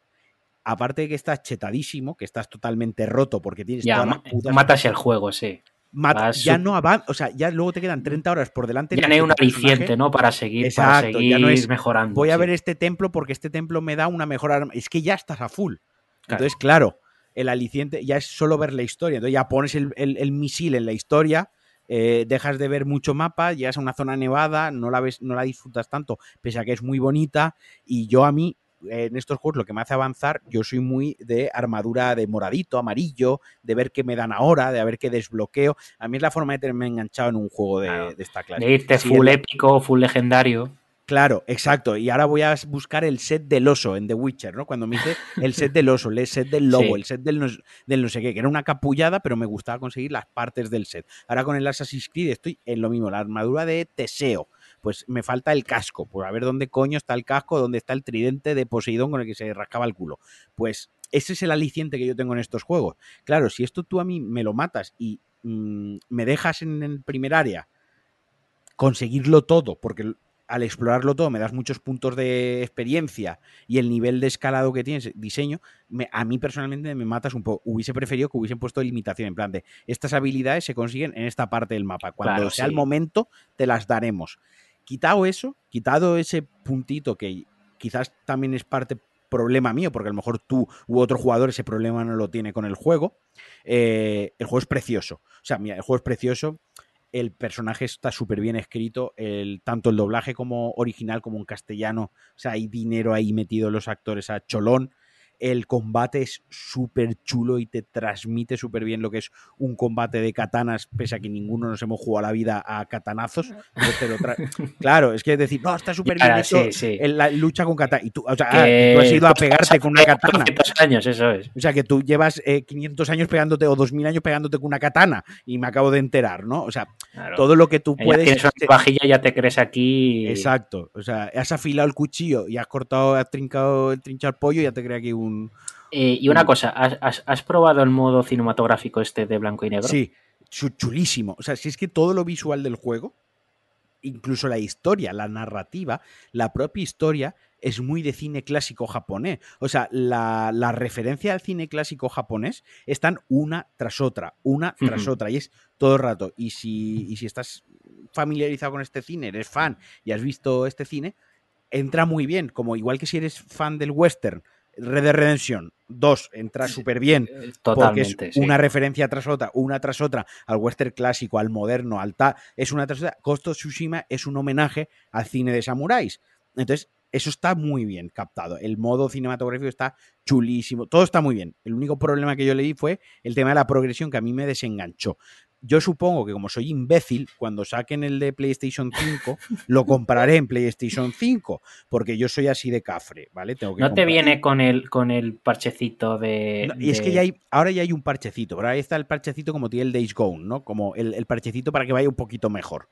aparte de que estás chetadísimo, que estás totalmente roto porque tienes Ya, todas ma- las putas matas el juego, sí. Mata- ya no avanza, o sea, ya luego te quedan 30 horas por delante. Ya no hay un aliciente, ¿no? Para seguir, para seguir ya no es, mejorando. Voy a ver este templo porque este templo me da una mejor arma. Es que ya estás a full. Claro. Entonces, claro, el aliciente ya es solo ver la historia. Entonces ya pones el, el- el misil en la historia, eh, dejas de ver mucho mapa, llegas a una zona nevada, no la ves, no la disfrutas tanto, pese a que es muy bonita. Y yo a mí, eh, en estos juegos, lo que me hace avanzar, yo soy muy de armadura de moradito, amarillo, de ver qué me dan ahora, de ver qué desbloqueo. A mí es la forma de tenerme enganchado en un juego de, Claro. de esta clase. De irte Sí, full el- épico, full legendario. Claro, exacto. Y ahora voy a buscar el set del oso en The Witcher, ¿no? Cuando me hice el set del oso, el set del [LAUGHS] lobo, Sí. el set del no, del no sé qué, que era una capullada, pero me gustaba conseguir las partes del set. Ahora con el Assassin's Creed estoy en lo mismo, la armadura de Teseo. Pues me falta el casco, pues a ver dónde coño está el casco, dónde está el tridente de Poseidón con el que se rascaba el culo. Pues ese es el aliciente que yo tengo en estos juegos. Claro, si esto tú a mí me lo matas y mm, me dejas en el primer área conseguirlo todo, porque al explorarlo todo me das muchos puntos de experiencia y el nivel de escalado que tienes, diseño, me- a mí personalmente me matas un poco. Hubiese preferido que hubiesen puesto limitación, en plan de estas habilidades se consiguen en esta parte del mapa. Cuando Claro, sea sí. el momento, te las daremos. Quitado eso, quitado ese puntito que quizás también es parte problema mío, porque a lo mejor tú u otro jugador ese problema no lo tiene con el juego. Eh, el juego es precioso. O sea, mira, el juego es precioso. El personaje está súper bien escrito, tanto el doblaje como original como en castellano. O sea, hay dinero ahí metido los actores a cholón el combate es súper chulo y te transmite súper bien lo que es un combate de katanas, pese a que ninguno nos hemos jugado la vida a katanazos. [LAUGHS] claro, es que decir, no, está súper bien hecho la lucha con katana. Y tú, o sea, ah, tú has ido a pegarte con una katana. 500 años, eso es. O sea, que tú llevas 500 eh, años pegándote o 2000 años pegándote con una katana y me acabo de enterar, ¿no? O sea, todo lo que tú puedes. Tienes una vajilla, ya te crees aquí. Exacto. O sea, has afilado el cuchillo y has cortado, has trincado el trinchar pollo y ya te crees aquí un eh, y una cosa, ¿has, probado el modo cinematográfico este de blanco y negro? Sí, chulísimo. O sea, si es que todo lo visual del juego, incluso la historia, la narrativa, la propia historia es muy de cine clásico japonés. O sea, la, referencia al cine clásico japonés están una tras otra, una tras otra, y es todo el rato. Y si, y si estás familiarizado con este cine, eres fan y has visto este cine, entra muy bien, como igual que si eres fan del western Red Dead Redemption 2 entra súper bien eh, porque es una referencia tras otra, una tras otra al western clásico, al moderno, al tal, es una tras otra. Costo Tsushima es un homenaje al cine de samuráis. Entonces, eso está muy bien captado. El modo cinematográfico está chulísimo. Todo está muy bien. El único problema que yo le di fue el tema de la progresión que a mí me desenganchó yo supongo que como soy imbécil, cuando saquen el de PlayStation 5, lo compraré en PlayStation 5, porque yo soy así de cafre, ¿vale? Tengo que no te viene con el, con el parchecito de, Y es que ya hay, ahora ya hay un parchecito, ahí está el parchecito como tiene el Days Gone, ¿no? Como el, parchecito para que vaya un poquito mejor.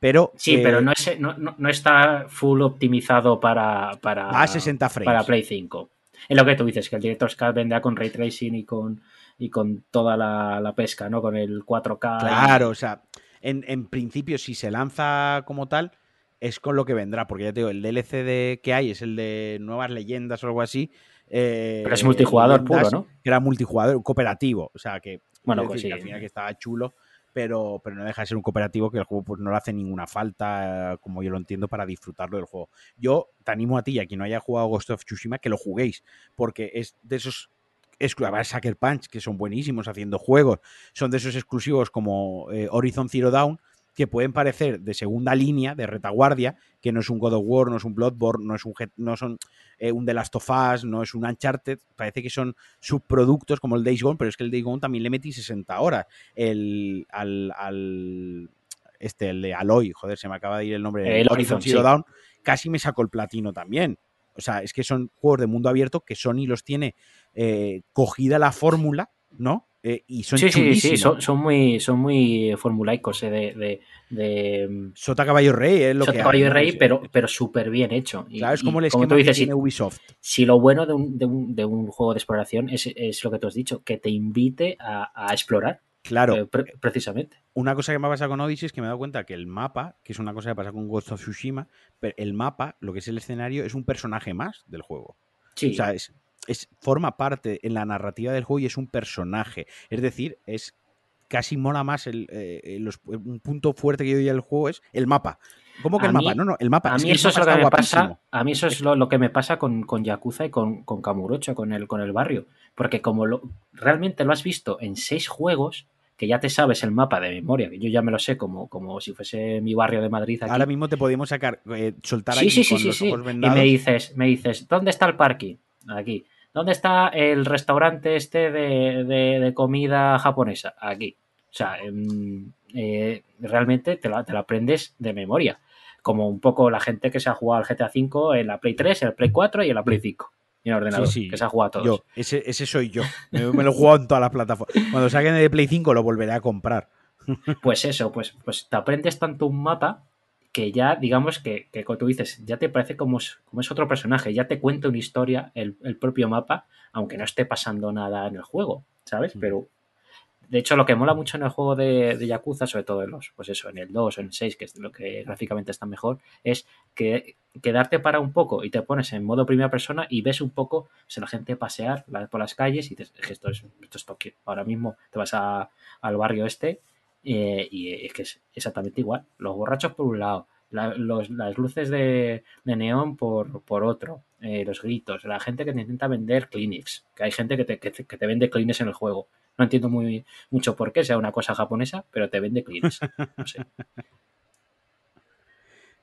Pero, sí, pero eh, no, es, no, está full optimizado para, para, a 60 frames. para Play 5. Es lo que tú dices, que el Director's Cut vendrá con Ray Tracing y con y con toda la, pesca, ¿no? Con el 4K. Claro, o sea, en, principio, si se lanza como tal, es con lo que vendrá, porque ya te digo, el DLC de, que hay es el de nuevas leyendas o algo así. Eh, Pero es multijugador puro, ¿no? Era multijugador, cooperativo, o sea que. Bueno, pues sí. al final que estaba chulo, pero, pero no deja de ser un cooperativo que el juego pues, no le hace ninguna falta, como yo lo entiendo, para disfrutarlo del juego. Yo te animo a ti y a quien no haya jugado Ghost of Tsushima que lo juguéis, porque es de esos exclusivos, Sucker Punch, que son buenísimos haciendo juegos, son de esos exclusivos como eh, Horizon Zero Dawn, que pueden parecer de segunda línea, de retaguardia, que no es un God of War, no es un Bloodborne, no es un, no son, eh, un The Last of Us, no es un Uncharted, parece que son subproductos como el Days Gone, pero es que el Days Gone también le metí 60 horas el, al, este, el de Aloy, joder, se me acaba de ir el nombre, el Horizon Zero Dawn, casi me sacó el platino también. O sea, es que son juegos de mundo abierto que Sony los tiene eh, cogida la fórmula, ¿no? Eh, y son sí, sí, sí, son, muy, son muy formulaicos eh, de, mm, Sota Caballo Rey, es lo Sota Caballo Rey, pero, pero súper bien hecho. claro, es como el esquema que tiene Ubisoft. Si lo bueno de un, de un, de un juego de exploración es, es, lo que tú has dicho, que te invite a, a explorar. Claro. precisamente. Una cosa que me ha pasado con Odyssey es que me he dado cuenta que el mapa, que es una cosa que pasa con Ghost of Tsushima, pero el mapa, lo que es el escenario, es un personaje más del juego. Sí. O sea, es, es, forma parte en la narrativa del juego y es un personaje. Es decir, es casi mola más el, eh, un punto fuerte que yo diría del juego es el mapa. ¿Cómo que el mapa? No, no, el mapa. A mí eso es lo que me pasa. A mí eso es lo, que me pasa con, con Yakuza y con, con Kamurocho, con el, con el barrio. Porque como lo, realmente lo has visto en seis juegos, que ya te sabes el mapa de memoria, que yo ya me lo sé como, como si fuese mi barrio de Madrid. Ahora mismo te podemos sacar, eh, soltar sí, sí, sí, sí, Y me dices, me dices, ¿dónde está el parking? Aquí. ¿Dónde está el restaurante este de, comida japonesa? Aquí. O sea, em, eh, realmente te la, te la aprendes de memoria. Como un poco la gente que se ha jugado al GTA V en la Play 3, en la Play 4 y en la Play 5 y en ordenador, que se ha jugado a todos. ese, ese soy yo. Me, lo he jugado en todas las plataformas. Cuando saquen de Play 5 lo volveré a comprar. Pues eso, pues, pues te aprendes tanto un mapa que ya, digamos que, que como tú dices, ya te parece como es, como es otro personaje, ya te cuenta una historia el, propio mapa, aunque no esté pasando nada en el juego, ¿sabes? Mm. Pero, de hecho, lo que mola mucho en el juego de, de, Yakuza, sobre todo en los, pues eso, en el 2 o en el 6, que es lo que gráficamente está mejor, es que quedarte para un poco y te pones en modo primera persona y ves un poco o la gente pasear por las calles y dices, esto es, esto es Tokio. Ahora mismo te vas a, al barrio este eh, y es que es exactamente igual. Los borrachos por un lado, las luces de, neón por, por otro, eh, los gritos, la gente que te intenta vender clinics, que hay gente que te, que, te vende clinics en el juego. No entiendo muy mucho por qué, sea una cosa japonesa, pero te vende clinics. No sé. [LAUGHS]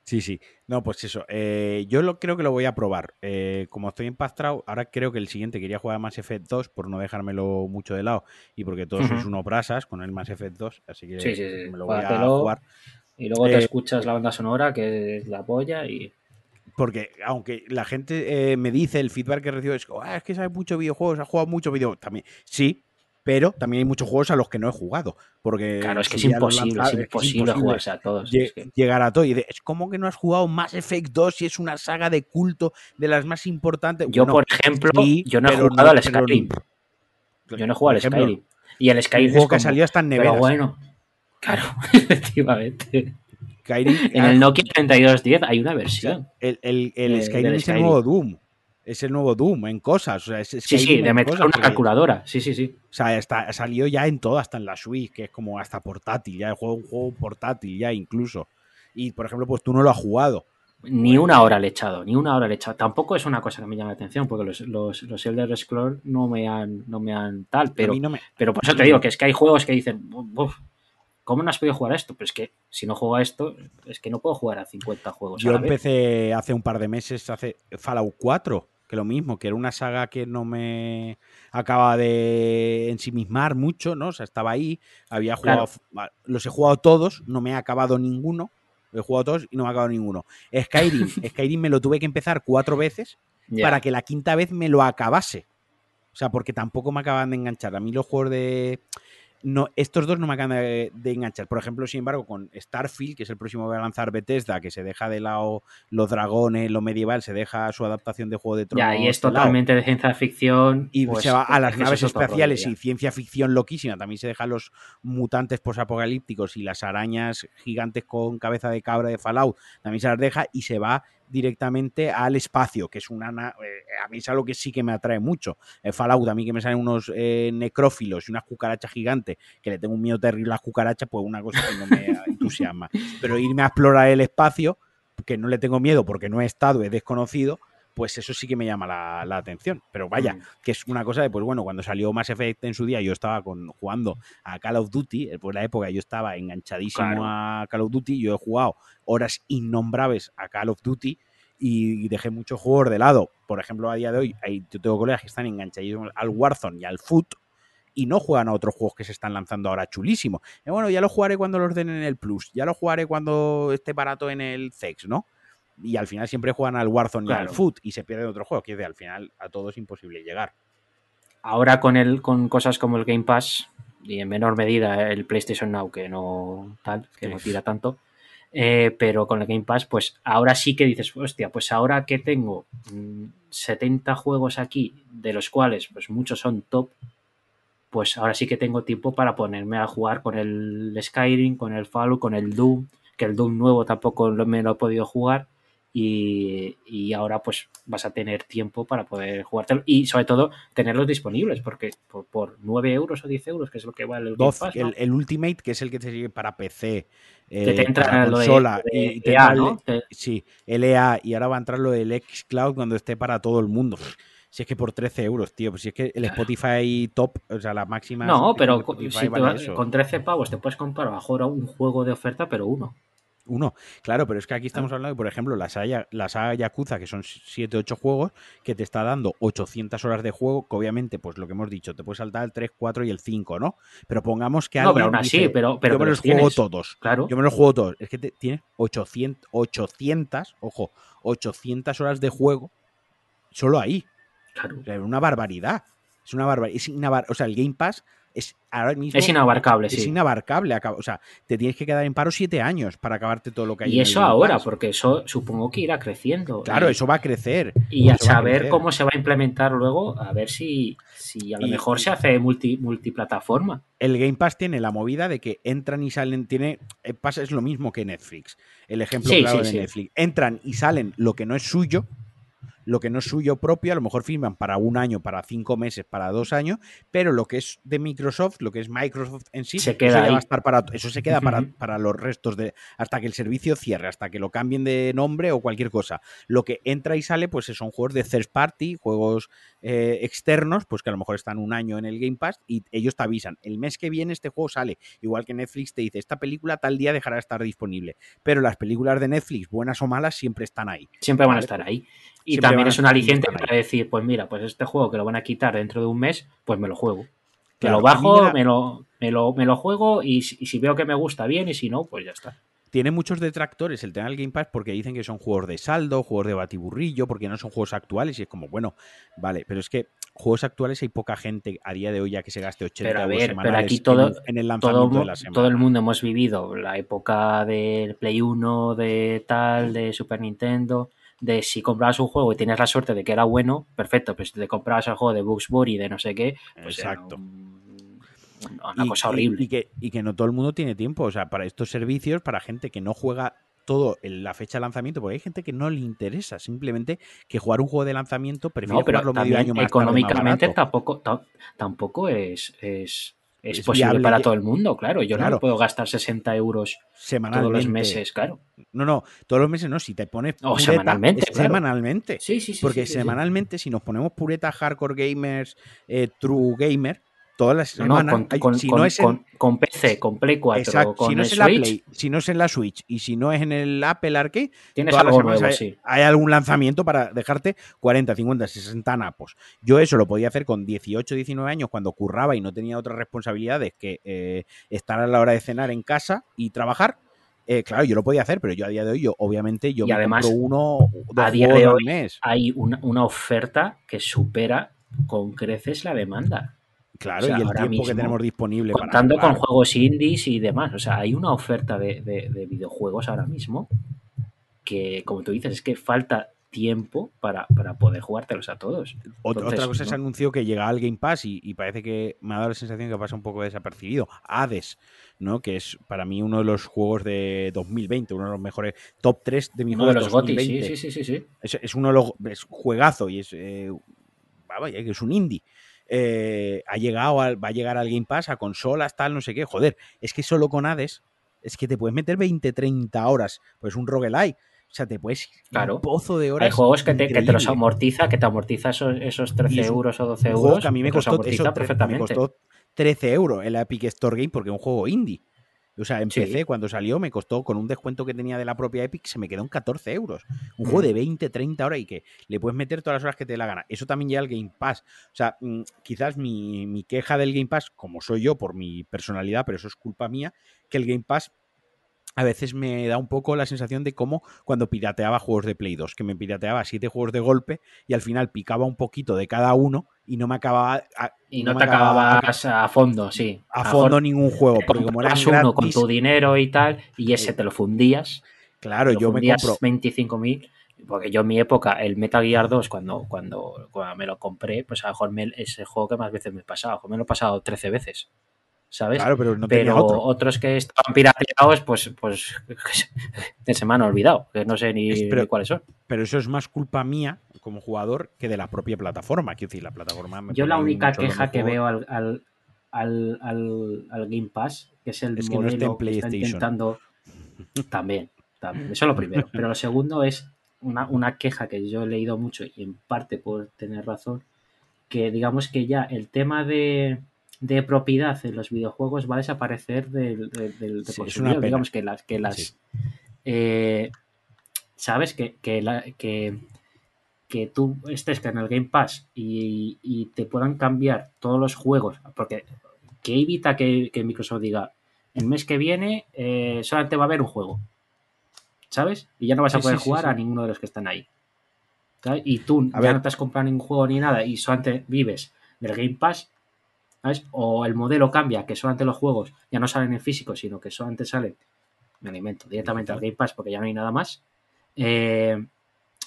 Sí, sí. No, pues eso. Eh, yo lo, creo que lo voy a probar. Eh, como estoy empastrado, ahora creo que el siguiente quería jugar Mass Effect 2 por no dejármelo mucho de lado y porque todos sois unos brasas con el Mass Effect 2. Así que me lo voy a jugar. Y luego te eh, escuchas la banda sonora, que es la polla, y. Porque aunque la gente me dice el feedback que recibo es, ah, es que sabe mucho videojuegos, ha jugado mucho videojuegos. También, sí, pero también hay muchos juegos a los que no he jugado. Porque claro, es que es imposible, es imposible, jugarse a todos. Llegar a todo y es como que no has jugado Mass Effect 2 si es una saga de culto de las más importantes. Yo, por ejemplo, yo no he jugado al Skyrim. Yo no he jugado al Skyrim. Y el Skyrim. Un juego que salió hasta en neveras. Pero bueno, claro, efectivamente. en el Nokia 3210 hay una versión. El, el, el Skyrim es el nuevo Doom es el nuevo Doom en cosas. O sea, sí, sí, de meter una calculadora. Sí, sí, sí. O sea, está, salió ya en todo, hasta en la Switch, que es como hasta portátil, ya el juego, un juego portátil, ya incluso. Y por ejemplo, pues tú no lo has jugado. Ni una hora le he echado, ni una hora le he echado. Tampoco es una cosa que me llame la atención, porque los, los, los Elder Scrolls no me han, no me han tal, pero, pero por eso te digo que es que hay juegos que dicen, ¿cómo no has podido jugar esto? Pero es que si no juego a esto, es que no puedo jugar a 50 juegos. Yo empecé hace un par de meses, hace Fallout 4 que lo mismo, que era una saga que no me acaba de ensimismar mucho, ¿no? O sea, estaba ahí, había jugado, los he jugado todos, no me ha acabado ninguno, he jugado todos y no me ha acabado ninguno. Skyrim, [LAUGHS] Skyrim me lo tuve que empezar cuatro veces para que la quinta vez me lo acabase. O sea, porque tampoco me acaban de enganchar. A mí los juegos de no, estos dos no me acaban de, enganchar. Por ejemplo, sin embargo, con Starfield, que es el próximo que va a lanzar Bethesda, que se deja de lado los dragones, lo medieval, se deja su adaptación de Juego de Tronos. Ya, y es totalmente de ciencia ficción. Y pues, se va a las naves espaciales y ciencia ficción loquísima. También se deja los mutantes posapocalípticos y las arañas gigantes con cabeza de cabra de Fallout. También se las deja y se va directamente al espacio, que es una... Eh, a mí es algo que sí que me atrae mucho. El Fallout, a mí que me salen unos eh, necrófilos y unas cucarachas gigantes, que le tengo un miedo terrible a las cucarachas, pues una cosa que no me [LAUGHS] entusiasma. Pero irme a explorar el espacio, que no le tengo miedo porque no he estado, es desconocido, pues eso sí que me llama la, atención. Pero vaya, mm. que es una cosa de, pues bueno, cuando salió Mass Effect en su día, yo estaba con, jugando a Call of Duty, por la época yo estaba enganchadísimo a Call of Duty, yo he jugado horas innombrables a Call of Duty y dejé muchos juegos de lado. Por ejemplo, a día de hoy hay, yo tengo colegas que están enganchadísimos al Warzone y al Foot y no juegan a otros juegos que se están lanzando ahora chulísimos. Y bueno, ya lo jugaré cuando los den en el Plus, ya lo jugaré cuando esté barato en el Zex, ¿no? Y al final siempre juegan al Warzone y al Foot y se pierden otro juego, que al final a todo es imposible llegar. Ahora con el, con cosas como el Game Pass y en menor medida el PlayStation Now, que no tal, que no tira tanto, eh, pero con el Game Pass, pues ahora sí que dices, hostia, pues ahora que tengo 70 mm, juegos aquí, de los cuales pues muchos son top, pues ahora sí que tengo tiempo para ponerme a jugar con el Skyrim, con el Fallout, con el Doom, que el Doom nuevo tampoco me lo he podido jugar y, ahora pues vas a tener tiempo para poder jugártelo y sobre todo tenerlos disponibles porque por, 9 euros o 10 euros que es lo que vale el el, Ultimate que es el que te sigue para PC que te eh, entra de, y EA, ¿no? sí, el EA y ahora va a entrar lo del Xcloud cuando esté para todo el mundo si es que por 13 euros, tío, pues si es que el Spotify top, o sea, la máxima. No, pero con 13 pavos te puedes comprar a mejor un juego de oferta, pero uno uno. Claro, pero es que aquí estamos hablando de, por ejemplo, la saga, la saga Yakuza, que son 7, 8 juegos, que te está dando 800 horas de juego, que obviamente, pues lo que hemos dicho, te puede saltar el 3, 4 y el 5, ¿no? Pero pongamos que No, pero aún así, pero, pero, Yo me los, juego todos. Claro. Yo me los juego todos. Es que tiene 800, 800, ojo, 800 horas de juego solo ahí. Claro. una barbaridad. Es una barbaridad. o sea, el Game Pass es ahora mismo. Es inabarcable, es inabarcable. O sea, te tienes que quedar en paro siete años para acabarte todo lo que hay. Y eso ahora, porque eso supongo que irá creciendo. Claro, eso va a crecer. Y a saber cómo se va a implementar luego, a ver si, si a lo mejor se hace multi, multiplataforma. El Game Pass tiene la movida de que entran y salen, tiene. Eh, pasa, es lo mismo que Netflix. El ejemplo claro de Netflix. Entran y salen lo que no es suyo lo que no es suyo propio, a lo mejor firman para un año, para cinco meses, para dos años, pero lo que es de Microsoft, lo que es Microsoft en sí, se queda eso. Va a estar para, eso se queda para, para, los restos de. hasta que el servicio cierre, hasta que lo cambien de nombre o cualquier cosa. Lo que entra y sale, pues son juegos de third party, juegos eh, externos, pues que a lo mejor están un año en el Game Pass y ellos te avisan. El mes que viene este juego sale. Igual que Netflix te dice, esta película tal día dejará de estar disponible. Pero las películas de Netflix, buenas o malas, siempre están ahí. Siempre van a estar ahí. Y siempre también es un aliciente para decir, pues mira, pues este juego que lo van a quitar dentro de un mes, pues me lo juego. Claro, me lo bajo, me, lo, me, lo, me lo juego y, y, si veo que me gusta bien y si no, pues ya está. Tiene muchos detractores el tema del Game Pass porque dicen que son juegos de saldo, juegos de batiburrillo, porque no son juegos actuales y es como, bueno, vale, pero es que juegos actuales hay poca gente a día de hoy ya que se gaste 80 pero a ver, euros pero aquí todo, en, en, el lanzamiento todo, de la semana. todo el mundo hemos vivido la época del Play 1, de tal, de Super Nintendo, de si comprabas un juego y tenías la suerte de que era bueno, perfecto, pero si te comprabas el juego de Bugs Bunny de no sé qué, pues Exacto. Era un, una y, cosa horrible. Y, y, que, y que no todo el mundo tiene tiempo, o sea, para estos servicios, para gente que no juega todo en la fecha de lanzamiento, porque hay gente que no le interesa, simplemente que jugar un juego de lanzamiento prefiere no, pero jugarlo medio año más económicamente tarde, más tampoco tampoco es, es, es, es posible viable. para todo el mundo, claro. Yo claro. no puedo gastar 60 euros todos los meses, claro. No, no, todos los meses no, si te pones o semanalmente, claro. semanalmente. Sí, sí, sí. Porque sí, semanalmente, si nos ponemos pureta hardcore gamers, eh, true gamer, todas las semanas. No, con, hay, con, si con, no es en, con, PC, con Play 4, exacto, con si no es en la Switch, Play, si no es en la Switch y si no es en el Apple Arcade, tienes algo nuevo, hay, sí. hay algún lanzamiento para dejarte 40, 50, 60 napos. Yo eso lo podía hacer con 18, 19 años cuando curraba y no tenía otras responsabilidades que eh, estar a la hora de cenar en casa y trabajar. Eh, claro, yo lo podía hacer, pero yo a día de hoy, yo, obviamente, yo y me además, compro uno a día de hoy mes. hay una, una oferta que supera con creces la demanda. Claro, O sea, y el tiempo que tenemos disponible Contando para con juegos indies y demás. O sea, hay una oferta de, de, de videojuegos ahora mismo que, como tú dices, es que falta tiempo para, para poder jugártelos a todos. Otra, Entonces, otra cosa ¿no? se anunció que llegaba al Game Pass y, y parece que me ha dado la sensación que pasa un poco desapercibido. Hades, ¿no? Que es para mí uno de los juegos de 2020, uno de los mejores top 3 de mis Uno de los GOTY, 2020. sí, sí, sí, sí, sí. Es, es uno de los es juegazo y es eh, vaya, que es un indie. Eh, ha llegado al- va a llegar al Game Pass a consolas, tal, no sé qué. Joder, es que solo con Hades es que te puedes meter 20, 30 horas. Pues un roguelike. O sea, te puedes Claro. un pozo de horas. Hay juegos que te, que te los amortiza, que te amortiza esos, esos 13 Y es un- euros o 12 Un juego euros. que a mí me los costó, me perfectamente. costó 13 euros en la Epic Store Game porque es un juego indie. O sea, Sí. PC cuando salió me costó con un descuento que tenía de la propia Epic, se me quedó en 14 euros. Un Mm. juego de 20, 30 horas y que le puedes meter todas las horas que te dé la gana. Eso también llega al Game Pass. O sea, mm, quizás mi, mi queja del Game Pass, como soy yo por mi personalidad, pero eso es culpa mía, que el Game Pass a veces me da un poco la sensación de como cuando pirateaba juegos de Play 2, que me pirateaba siete juegos de golpe y al final picaba un poquito de cada uno y no me acababa a, Y no, me te acababa a fondo, sí. a fondo ningún juego, te porque como comprabas uno con tu dinero y tal, y ese te lo fundías. claro, lo yo me fundías compro 25.000. Porque yo en mi época, el Metal Gear 2, cuando, cuando, cuando me lo compré, pues a lo mejor me- es el juego que más veces me he pasado. A lo mejor me lo he pasado 13 veces. ¿Sabes? Claro, pero no tenía pero otro. otros que estaban pirateados, pues, pues [LAUGHS] se me han olvidado, que no sé ni, Es- pero- ni cuáles son. Pero eso es más culpa mía como jugador que de la propia plataforma. Quiero decir, la plataforma me Yo la única queja que veo al, al, al, al- Game Pass, que es el Es que no modelo que está intentando también, también, eso es lo primero. [LAUGHS] Pero lo segundo es una, una queja que yo he leído mucho y en parte puedo tener razón, que digamos que ya el tema de, de propiedad en los videojuegos va a desaparecer del, del, del- Sí. Digamos que las, que las Sí. eh, sabes que, que, la- que, que tú estés en el Game Pass y, y te puedan cambiar todos los juegos, porque que evita que, que Microsoft diga el mes que viene eh, solamente va a haber un juego, ¿sabes? Y ya no vas a Sí, poder sí, jugar sí. a ninguno de los que están ahí. ¿sabes? Y tú A ya ver. no te has comprado ningún juego ni nada y solamente vives del Game Pass, ¿sabes? O el modelo cambia, que solamente los juegos ya no salen en físico, sino que solamente salen, me alimento, directamente al Game Pass porque ya no hay nada más. Eh,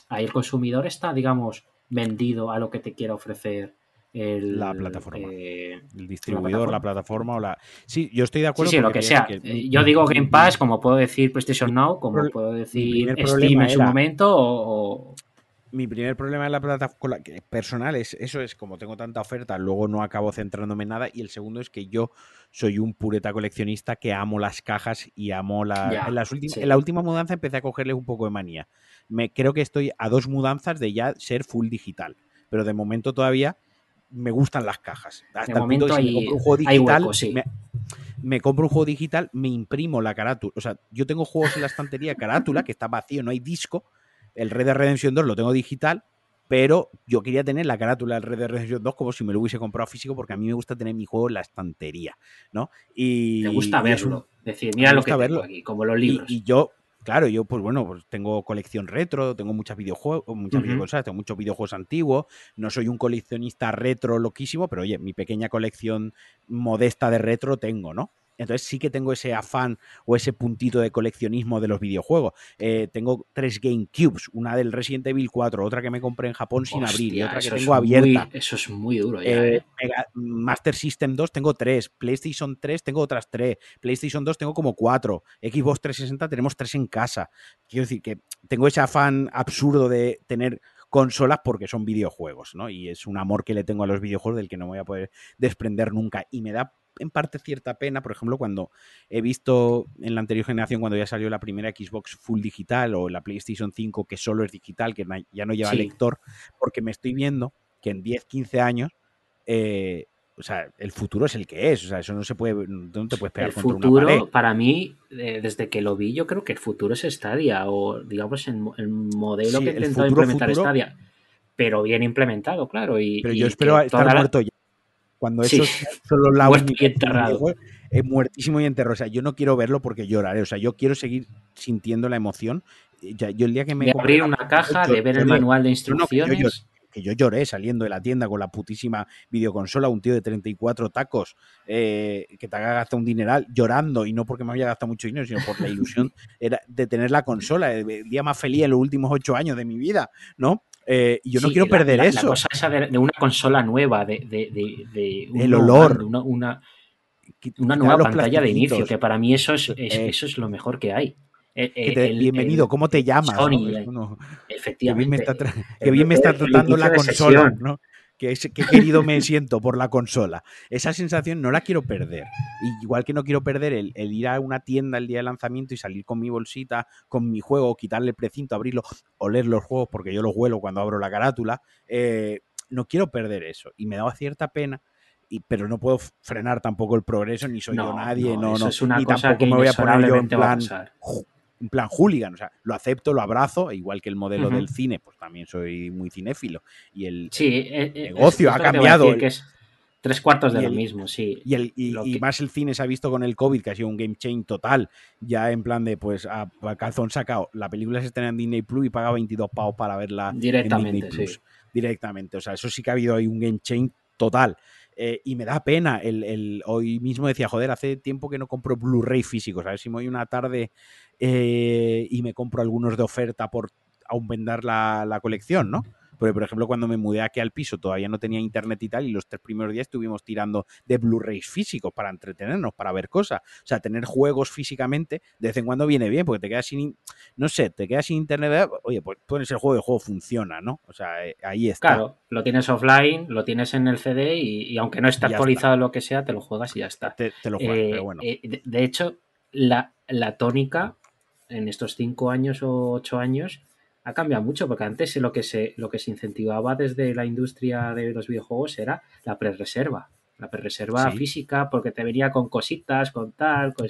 ahí el consumidor está, digamos, vendido a lo que te quiera ofrecer el, La plataforma. eh, El distribuidor, la plataforma o la. Sí, yo estoy de Sí, acuerdo. sí, lo porque que sea. que- Eh, Yo digo Game Pass, como puedo decir PlayStation Now, como puedo decir Steam en su era- momento, o- mi primer problema en la plataforma personal es eso es como tengo tanta oferta, luego no acabo centrándome en nada. Y el segundo es que yo soy un pureta coleccionista que amo las cajas y amo la. en, las en la última mudanza empecé a cogerle un poco de manía. Me, creo que estoy a dos mudanzas de ya ser full digital. Pero de momento todavía me gustan las cajas. Hasta el punto que si me compro un juego digital, me, compro un juego digital, me imprimo la carátula. O sea, yo tengo juegos en la estantería carátula que está vacío, no hay disco el Red Dead Redemption 2 lo tengo digital, pero yo quería tener la carátula del Red Dead Redemption 2 como si me lo hubiese comprado físico porque a mí me gusta tener mi juego en la estantería, ¿no? Y, me gusta verlo, decir, mira lo que verlo. aquí, como los libros. Y, yo, claro, yo pues bueno, pues tengo colección retro, tengo muchas videojuegos, muchas videojuegos, tengo muchos videojuegos antiguos, no soy un coleccionista retro loquísimo, pero oye, mi pequeña colección modesta de retro tengo, ¿no? Entonces sí que tengo ese afán o ese puntito de coleccionismo de los videojuegos. Eh, tengo tres GameCubes, una del Resident Evil 4, otra que me compré en Japón sin abrir y otra que tengo abierta. eso es muy duro. Eh, ¿eh? Master System 2 tengo tres, PlayStation 3 tengo otras tres, PlayStation 2 tengo como cuatro, Xbox 360 tenemos tres en casa. Quiero decir que tengo ese afán absurdo de tener consolas porque son videojuegos, ¿no? Y es un amor que le tengo a los videojuegos del que no me voy a poder desprender nunca. Y me da en parte cierta pena, por ejemplo, cuando he visto en la anterior generación, cuando ya salió la primera Xbox full digital o la PlayStation 5 que solo es digital, que ya no lleva lector, porque me estoy viendo que en 10, 15 años, eh, o sea, el futuro es el que es, o sea, eso no se puede, no te puedes pegar el contra futuro, una pared. para mí, eh, desde que lo vi, yo creo que el futuro es Stadia, o digamos el, modelo que he intentado implementar Stadia, pero bien implementado, claro. Y, pero yo espero estar muerto ya cuando eso es solo la Muerto y enterrado. Es muertísimo y enterrado. O sea, yo no quiero verlo porque lloraré. O sea, yo quiero seguir sintiendo la emoción. Ya, yo el día que me. De abrir una caja, de ver el manual de instrucciones. que, yo lloré saliendo de la tienda con la putísima videoconsola, un tío de 34 tacos eh, que te haga gastar un dineral llorando y no porque me había gastado mucho dinero, sino por la ilusión [LAUGHS] era de tener la consola, el día más feliz en los últimos ocho años de mi vida, ¿no? Eh, y yo no quiero perder eso. La cosa esa de, una consola nueva, de, de, el olor. Una, una, nueva pantalla de inicio, que para mí eso es, eh. eso es lo mejor que hay. Eh, bienvenido, ¿cómo te llamas? efectivamente. [LAUGHS] Que bien me está, tratando la consola, ¿no? Que, querido me siento por la consola. Esa sensación no la quiero perder. Igual que no quiero perder el, ir a una tienda el día de lanzamiento y salir con mi bolsita, con mi juego, quitarle el precinto, abrirlo, oler los juegos, porque yo los huelo cuando abro la carátula. Eh, no quiero perder eso. Y me daba cierta pena. Y, pero no puedo frenar tampoco el progreso, ni soy yo nadie, no, no, es una y cosa tampoco me voy a poner yo en plan, en plan hooligan, o sea, lo acepto, lo abrazo, igual que el modelo del cine, pues también soy muy cinéfilo. Y el, eh, eh, negocio ha cambiado. Que es tres cuartos de lo mismo, sí. Y, el, y, más el cine se ha visto con el COVID, que ha sido un game change total, ya en plan de, pues, a, calzón sacado, la película se estrena en Disney Plus y paga 22 pavos para verla directamente, Directamente, o sea, eso sí que ha habido ahí un game change total. Eh, y me da pena. El, hoy mismo decía, joder, hace tiempo que no compro Blu-ray físicos. A ver si me voy una tarde eh, y me compro algunos de oferta por aumentar la, la colección, ¿no? Porque, por ejemplo, cuando me mudé aquí al piso todavía no tenía internet y tal, y los tres primeros días estuvimos tirando de Blu-rays físicos para entretenernos, para ver cosas. O sea, tener juegos físicamente de vez en cuando viene bien, porque te quedas sin, no sé, te quedas sin internet, oye, pues pones el juego, el juego funciona, ¿no? O sea, eh, ahí está. Claro, lo tienes offline, lo tienes en el CD y, aunque no esté actualizado lo que sea, te lo juegas y ya está. Te, lo juegas, pero eh, bueno. Eh, de, hecho, la, la tónica en estos cinco años o ocho años ha cambiado mucho, porque antes lo que se, lo que se incentivaba desde la industria de los videojuegos era la pre-reserva. La pre-reserva física, porque te venía con cositas, con tal, con,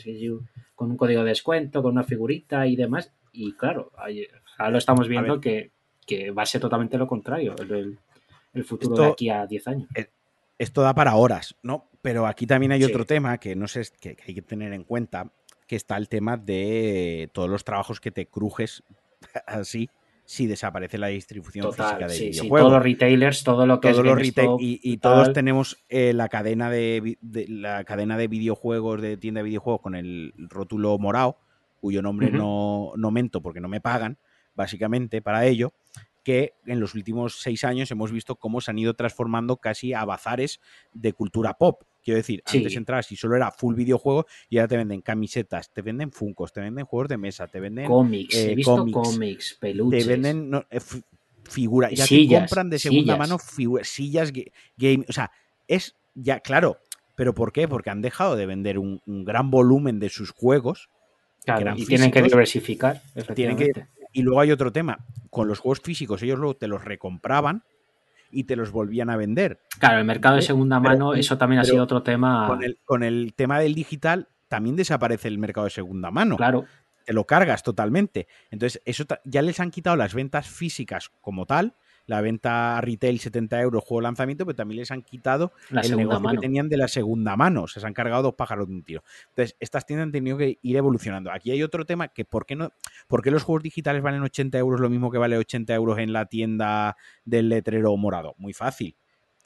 un código de descuento, con una figurita y demás. Y claro, ahora lo estamos viendo que, va a ser totalmente lo contrario, el, futuro de aquí a 10 años. Esto da para horas, ¿no? Pero aquí también hay otro tema que no sé que hay que tener en cuenta, que está el tema de todos los trabajos que te crujes [LAUGHS] así si desaparece la distribución física de videojuegos. todos los retailers, todo lo que todos los y, todos tenemos eh, la cadena de, la cadena de videojuegos de tienda de videojuegos con el rótulo morado, cuyo nombre no, no mento porque no me pagan, básicamente para ello que en los últimos seis años hemos visto cómo se han ido transformando casi a bazares de cultura pop. Quiero decir, antes entrabas y solo era full videojuego y ahora te venden camisetas, te venden funcos, te venden juegos de mesa, te venden cómics, he eh, visto cómics, peluches. Te venden figuras, ya te compran de segunda mano sillas, game, o sea, es ya, claro, pero ¿por qué? Porque han dejado de vender un, gran volumen de sus juegos. Claro, y tienen que diversificar, efectivamente. y luego hay otro tema, con los juegos físicos ellos luego te los recompraban y te los volvían a vender. Claro, el mercado de segunda mano, eso también ha sido otro tema. Con el, con el tema del digital también desaparece el mercado de segunda mano. Claro. Te lo cargas totalmente. Entonces, eso ya les han quitado las ventas físicas como tal la venta retail 70 euros, juego de lanzamiento, pero también les han quitado la el negocio que tenían de la segunda mano. se han cargado dos pájaros de un tiro. Entonces, estas tiendas han tenido que ir evolucionando. Aquí hay otro tema que ¿por qué, no, ¿por qué los juegos digitales valen 80 euros lo mismo que vale 80 euros en la tienda del letrero morado? Muy fácil.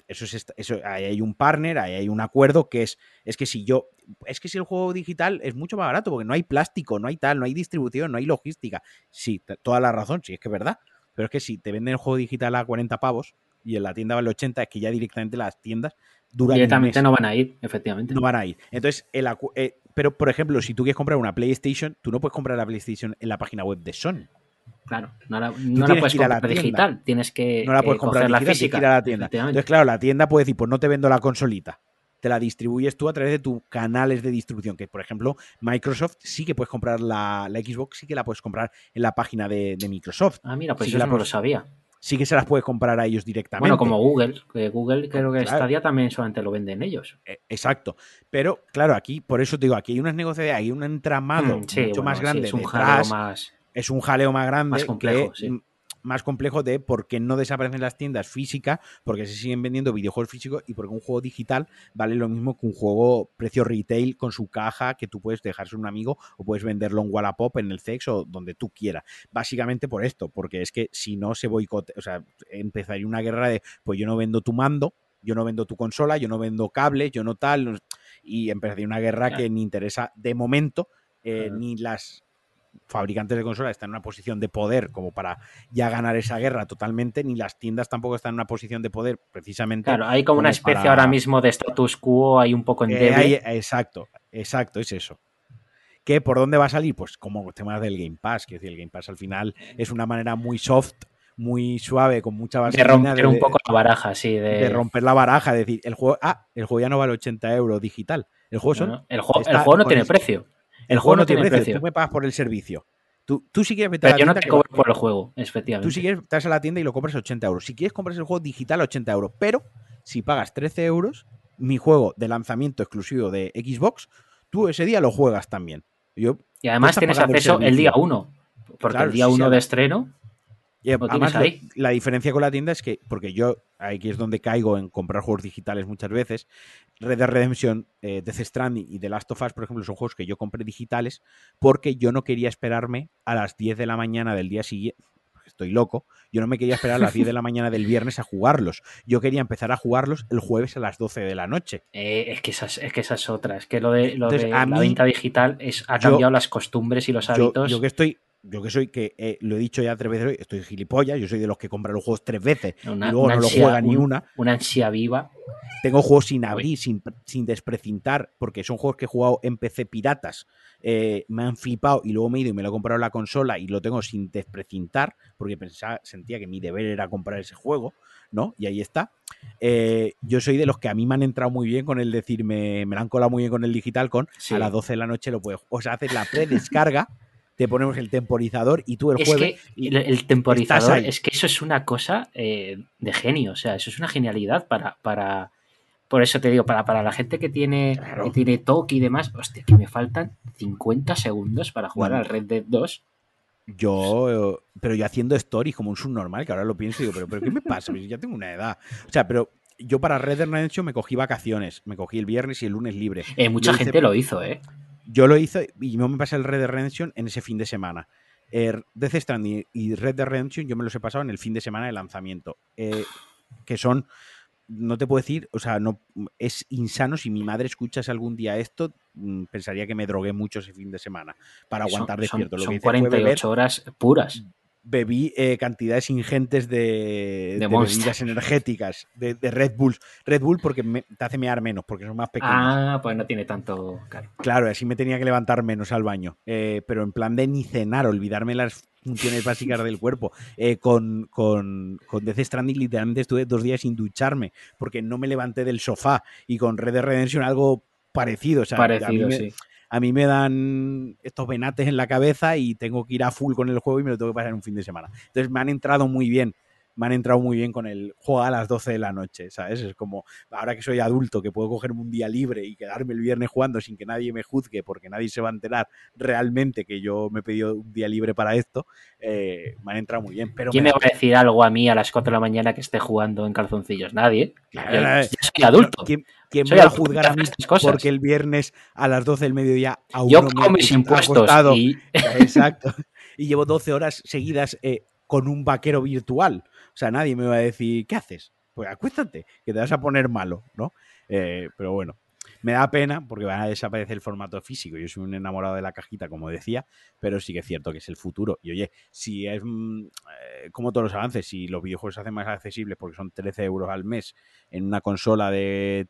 Eso es eso, ahí hay un partner, ahí hay un acuerdo que es, es que si yo, es que si el juego digital es mucho más barato porque no hay plástico, no hay tal, no hay distribución, no hay logística. Sí, toda la razón, sí, es que es verdad. Pero es que si te venden el juego digital a 40 pavos y en la tienda vale 80, es que ya directamente las tiendas duran. Directamente no van a ir, efectivamente. No van a ir. Entonces, el, eh, pero por ejemplo, si tú quieres comprar una PlayStation, tú no puedes comprar la PlayStation en la página web de Sony. Claro, no la, puedes comprar digital, tienes que no la puedes comprar la física. Ir a la tienda. Entonces, claro, la tienda puede decir, pues no te vendo la consolita te la distribuyes tú a través de tus canales de distribución. Que, por ejemplo, Microsoft sí que puedes comprar la, Xbox, sí que la puedes comprar en la página de, Microsoft. Ah, mira, pues sí eso no lo sabía. Sí que se las puedes comprar a ellos directamente. Bueno, como Google, que Google creo que esta Stadia también solamente lo venden ellos. E, exacto. Pero, claro, aquí, por eso te digo, aquí hay unas negociaciones, hay un entramado mm, mucho más grande. es un jaleo más. Es un jaleo más grande. Más complejo, sí más complejo de por qué no desaparecen las tiendas físicas, porque se siguen vendiendo videojuegos físicos y porque un juego digital vale lo mismo que un juego precio retail con su caja que tú puedes dejarse a un amigo o puedes venderlo en Wallapop, en el Sex o donde tú quieras. Básicamente por esto, porque es que si no se boicote, o sea, empezaría una guerra de, pues yo no vendo tu mando, yo no vendo tu consola, yo no vendo cables, yo no tal, y empezaría una guerra que ni interesa de momento eh, ni las fabricantes de consolas están en una posición de poder como para ya ganar esa guerra totalmente, ni las tiendas tampoco están en una posición de poder precisamente. Claro, hay como, una especie ahora mismo de status quo, hay un poco en eh, exacto, exacto, es eso. ¿Qué? ¿Por dónde va a salir? Pues como temas del Game Pass, que decir, el Game Pass al final es una manera muy soft muy suave, con mucha base. De romper un poco la baraja, sí. De... romper la baraja, de decir, el juego, ah, el juego ya no vale 80 euros digital. El juego, son, el, juego, el juego no tiene precio. El, juego, no tiene precio. Tú me pagas por el servicio. Tú, tú si quieres meter Pero yo no te cobro por el juego, efectivamente. Tú si quieres, estás a la tienda y lo compras a 80 euros. Si quieres, compras el juego digital a 80 euros. Pero si pagas 13 euros, mi juego de lanzamiento exclusivo de Xbox, tú ese día lo juegas también. Yo, y además tienes acceso el, día 1. Porque el día 1 de estreno además, la diferencia con la tienda es que, porque yo aquí es donde caigo en comprar juegos digitales muchas veces, Red Dead Redemption, eh, Death Stranding y The Last of Us, por ejemplo, son juegos que yo compré digitales porque yo no quería esperarme a las 10 de la mañana del día siguiente. Estoy loco. Yo no me quería esperar a las 10 de la mañana del viernes a jugarlos. Yo quería empezar a jugarlos el jueves a las 12 de la noche. Eh, es, que esa, es que esa es otra. Es que lo de, lo de la venta digital es, ha cambiado las costumbres y los hábitos. yo que estoy yo que soy, que eh, lo he dicho ya tres veces hoy, estoy gilipollas, yo soy de los que compran los juegos tres veces y luego no lo juega ni una. Una ansia viva. Tengo juegos sin abrir, sin, sin, desprecintar, porque son juegos que he jugado en PC piratas. Eh, me han flipado y luego me he ido y me lo he comprado en la consola y lo tengo sin desprecintar, porque pensaba, sentía que mi deber era comprar ese juego, ¿no? Y ahí está. Eh, yo soy de los que a mí me han entrado muy bien con el decirme, me, me han colado muy bien con el digital, con a las 12 de la noche lo puedo. O sea, haces la predescarga [LAUGHS] te ponemos el temporizador y tú el jueves. el, temporizador, es que eso es una cosa eh, de genio, o sea, eso es una genialidad para. para por eso te digo, para, para la gente que tiene, que tiene toque y demás, hostia, que me faltan 50 segundos para jugar al Red Dead 2. Yo, pero yo haciendo stories como un subnormal, que ahora lo pienso y digo, pero, pero ¿qué me pasa? Pues ya tengo una edad. O sea, pero yo para Red Dead Redemption me cogí vacaciones, me cogí el viernes y el lunes libre. Eh, mucha gente lo hizo, ¿eh? Yo lo hice y no me pasé el Red Dead Redemption en ese fin de semana. Er, Death Stranding y Red Dead Redemption yo me los he pasado en el fin de semana de lanzamiento. Eh, que son, no te puedo decir, o sea, no es insano. Si mi madre escuchase algún día esto, mm, pensaría que me drogué mucho ese fin de semana para aguantar despierto. Son, 48 horas puras bebí eh, cantidades ingentes de, bebidas energéticas, de, Red Bull. Red Bull porque te hace mear menos, porque son más pequeños. Ah, pues no tiene tanto. Claro, así me tenía que levantar menos al baño. Eh, pero en plan de ni cenar, olvidarme las funciones básicas del cuerpo. Eh, con, con, con Death Stranding literalmente estuve dos días sin ducharme porque no me levanté del sofá y con Red Dead Redemption algo parecido. O sea, Parecido, a mí me, sí. A mí me dan estos venates en la cabeza y tengo que ir a full con el juego y me lo tengo que pasar en un fin de semana. Entonces me han entrado muy bien. Me han entrado muy bien con el juego a las 12 de la noche, ¿sabes? Es como, ahora que soy adulto, que puedo cogerme un día libre y quedarme el viernes jugando sin que nadie me juzgue, porque nadie se va a enterar realmente que yo me he pedido un día libre para esto, eh, me han entrado muy bien. Pero ¿Quién me va a decir algo a mí a las 4 de la mañana que esté jugando en calzoncillos? Nadie. Claro, Yo, eh, yo soy adulto. ¿Quién, quién Soy me va a juzgar a mí estas cosas. porque el viernes a las 12 del mediodía aún Yo no me mis impuestos y [LAUGHS] Exacto. Y llevo 12 horas seguidas eh, con un vaquero virtual. O sea, nadie me va a decir, ¿qué haces? Pues acuéstate, que te vas a poner malo, ¿no? Eh, pero bueno, me da pena porque va a desaparecer el formato físico. Yo soy un enamorado de la cajita, como decía, pero sí que es cierto que es el futuro. Y oye, si es mm, eh, como todos los avances, si los videojuegos se hacen más accesibles porque son 13 euros al mes en una consola de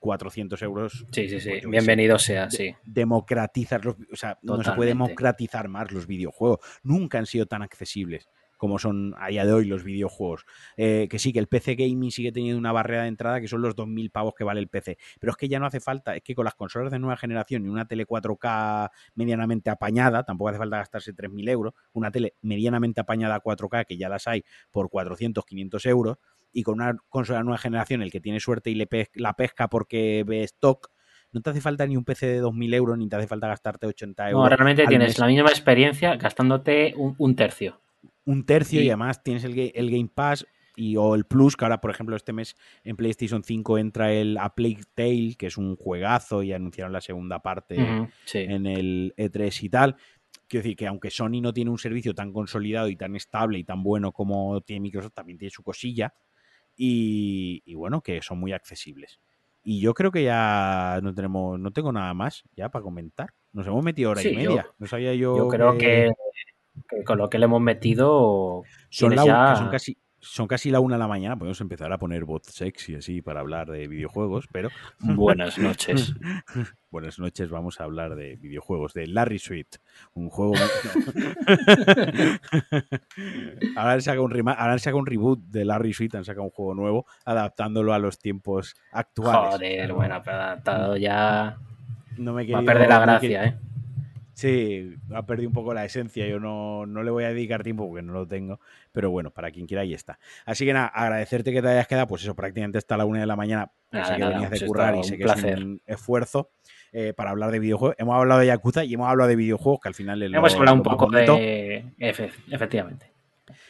400 euros, Sí, sí, sí. pues sé, Bienvenido sea, sí. democratizar los o sea, no se puede democratizar más los videojuegos. Nunca han sido tan accesibles como son a día de hoy los videojuegos. Eh, que sí, que el PC gaming sigue teniendo una barrera de entrada que son los 2.000 pavos que vale el PC. Pero es que ya no hace falta, es que con las consolas de nueva generación y una tele 4K medianamente apañada, tampoco hace falta gastarse 3.000 euros, una tele medianamente apañada 4K, que ya las hay por 400, 500 euros, y con una consola de nueva generación, el que tiene suerte y le pes- la pesca porque ve stock, no te hace falta ni un PC de 2.000 euros, ni te hace falta gastarte 80 euros. No, realmente al tienes mes. la misma experiencia gastándote un, un tercio. Un tercio y, Y- además tienes el, el Game Pass y, o el Plus, que ahora, por ejemplo, este mes en PlayStation 5 entra el A Plague Tale, que es un juegazo y anunciaron la segunda parte sí. en el E3 y tal. Quiero decir que aunque Sony no tiene un servicio tan consolidado y tan estable y tan bueno como tiene Microsoft, también tiene su cosilla. Y, y bueno, que son muy accesibles. Y yo creo que ya no tenemos, no tengo nada más ya para comentar. Nos hemos metido hora Sí, y yo- media. no sabía yo. Yo creo que, que con lo que le hemos metido Son, la ya- casi son casi la una de la mañana. Podemos empezar a poner voz sexy así para hablar de videojuegos, pero [LAUGHS] buenas noches. [LAUGHS] buenas noches. Vamos a hablar de videojuegos, de Larry Sweet, un juego. [LAUGHS] ahora han sacado un, ahora han sacado un reboot de Larry Sweet, han sacado un juego nuevo adaptándolo a los tiempos actuales. Joder, bueno, pero adaptado ya No me va a perder la gracia, ¿eh? Sí, ha perdido un poco la esencia. Yo no, no le voy a dedicar tiempo porque no lo tengo. Pero bueno, para quien quiera, ahí está. Así que nada, agradecerte que te hayas quedado, pues eso, prácticamente hasta la una de la mañana. que Nada, sé que nada, venías de pues currar y sé que placer. es un esfuerzo eh, para hablar de videojuegos. Hemos hablado de Yakuza y hemos hablado de videojuegos, que al final es lo- Hemos hablado un lo poco bonito, de... efe- Efectivamente.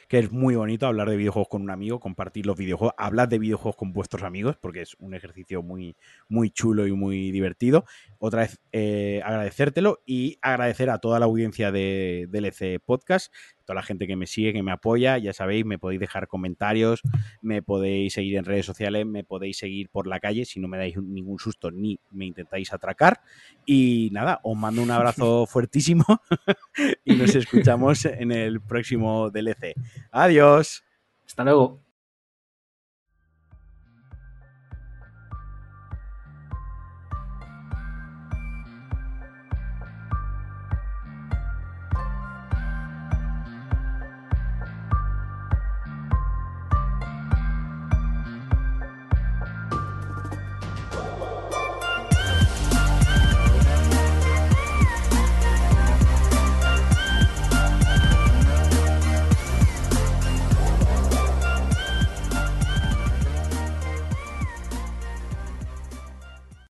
Que es muy bonito hablar de videojuegos con un amigo, compartir los videojuegos, hablar de videojuegos con vuestros amigos, porque es un ejercicio muy, muy chulo y muy divertido. Otra vez eh, agradecértelo y agradecer a toda la audiencia de DLC Podcast, toda la gente que me sigue, que me apoya. Ya sabéis, me podéis dejar comentarios, me podéis seguir en redes sociales, me podéis seguir por la calle si no me dais ningún susto ni me intentáis atracar. Y nada, os mando un abrazo [LAUGHS] fuertísimo [LAUGHS] y nos escuchamos en el próximo DLC. Adiós. Hasta luego.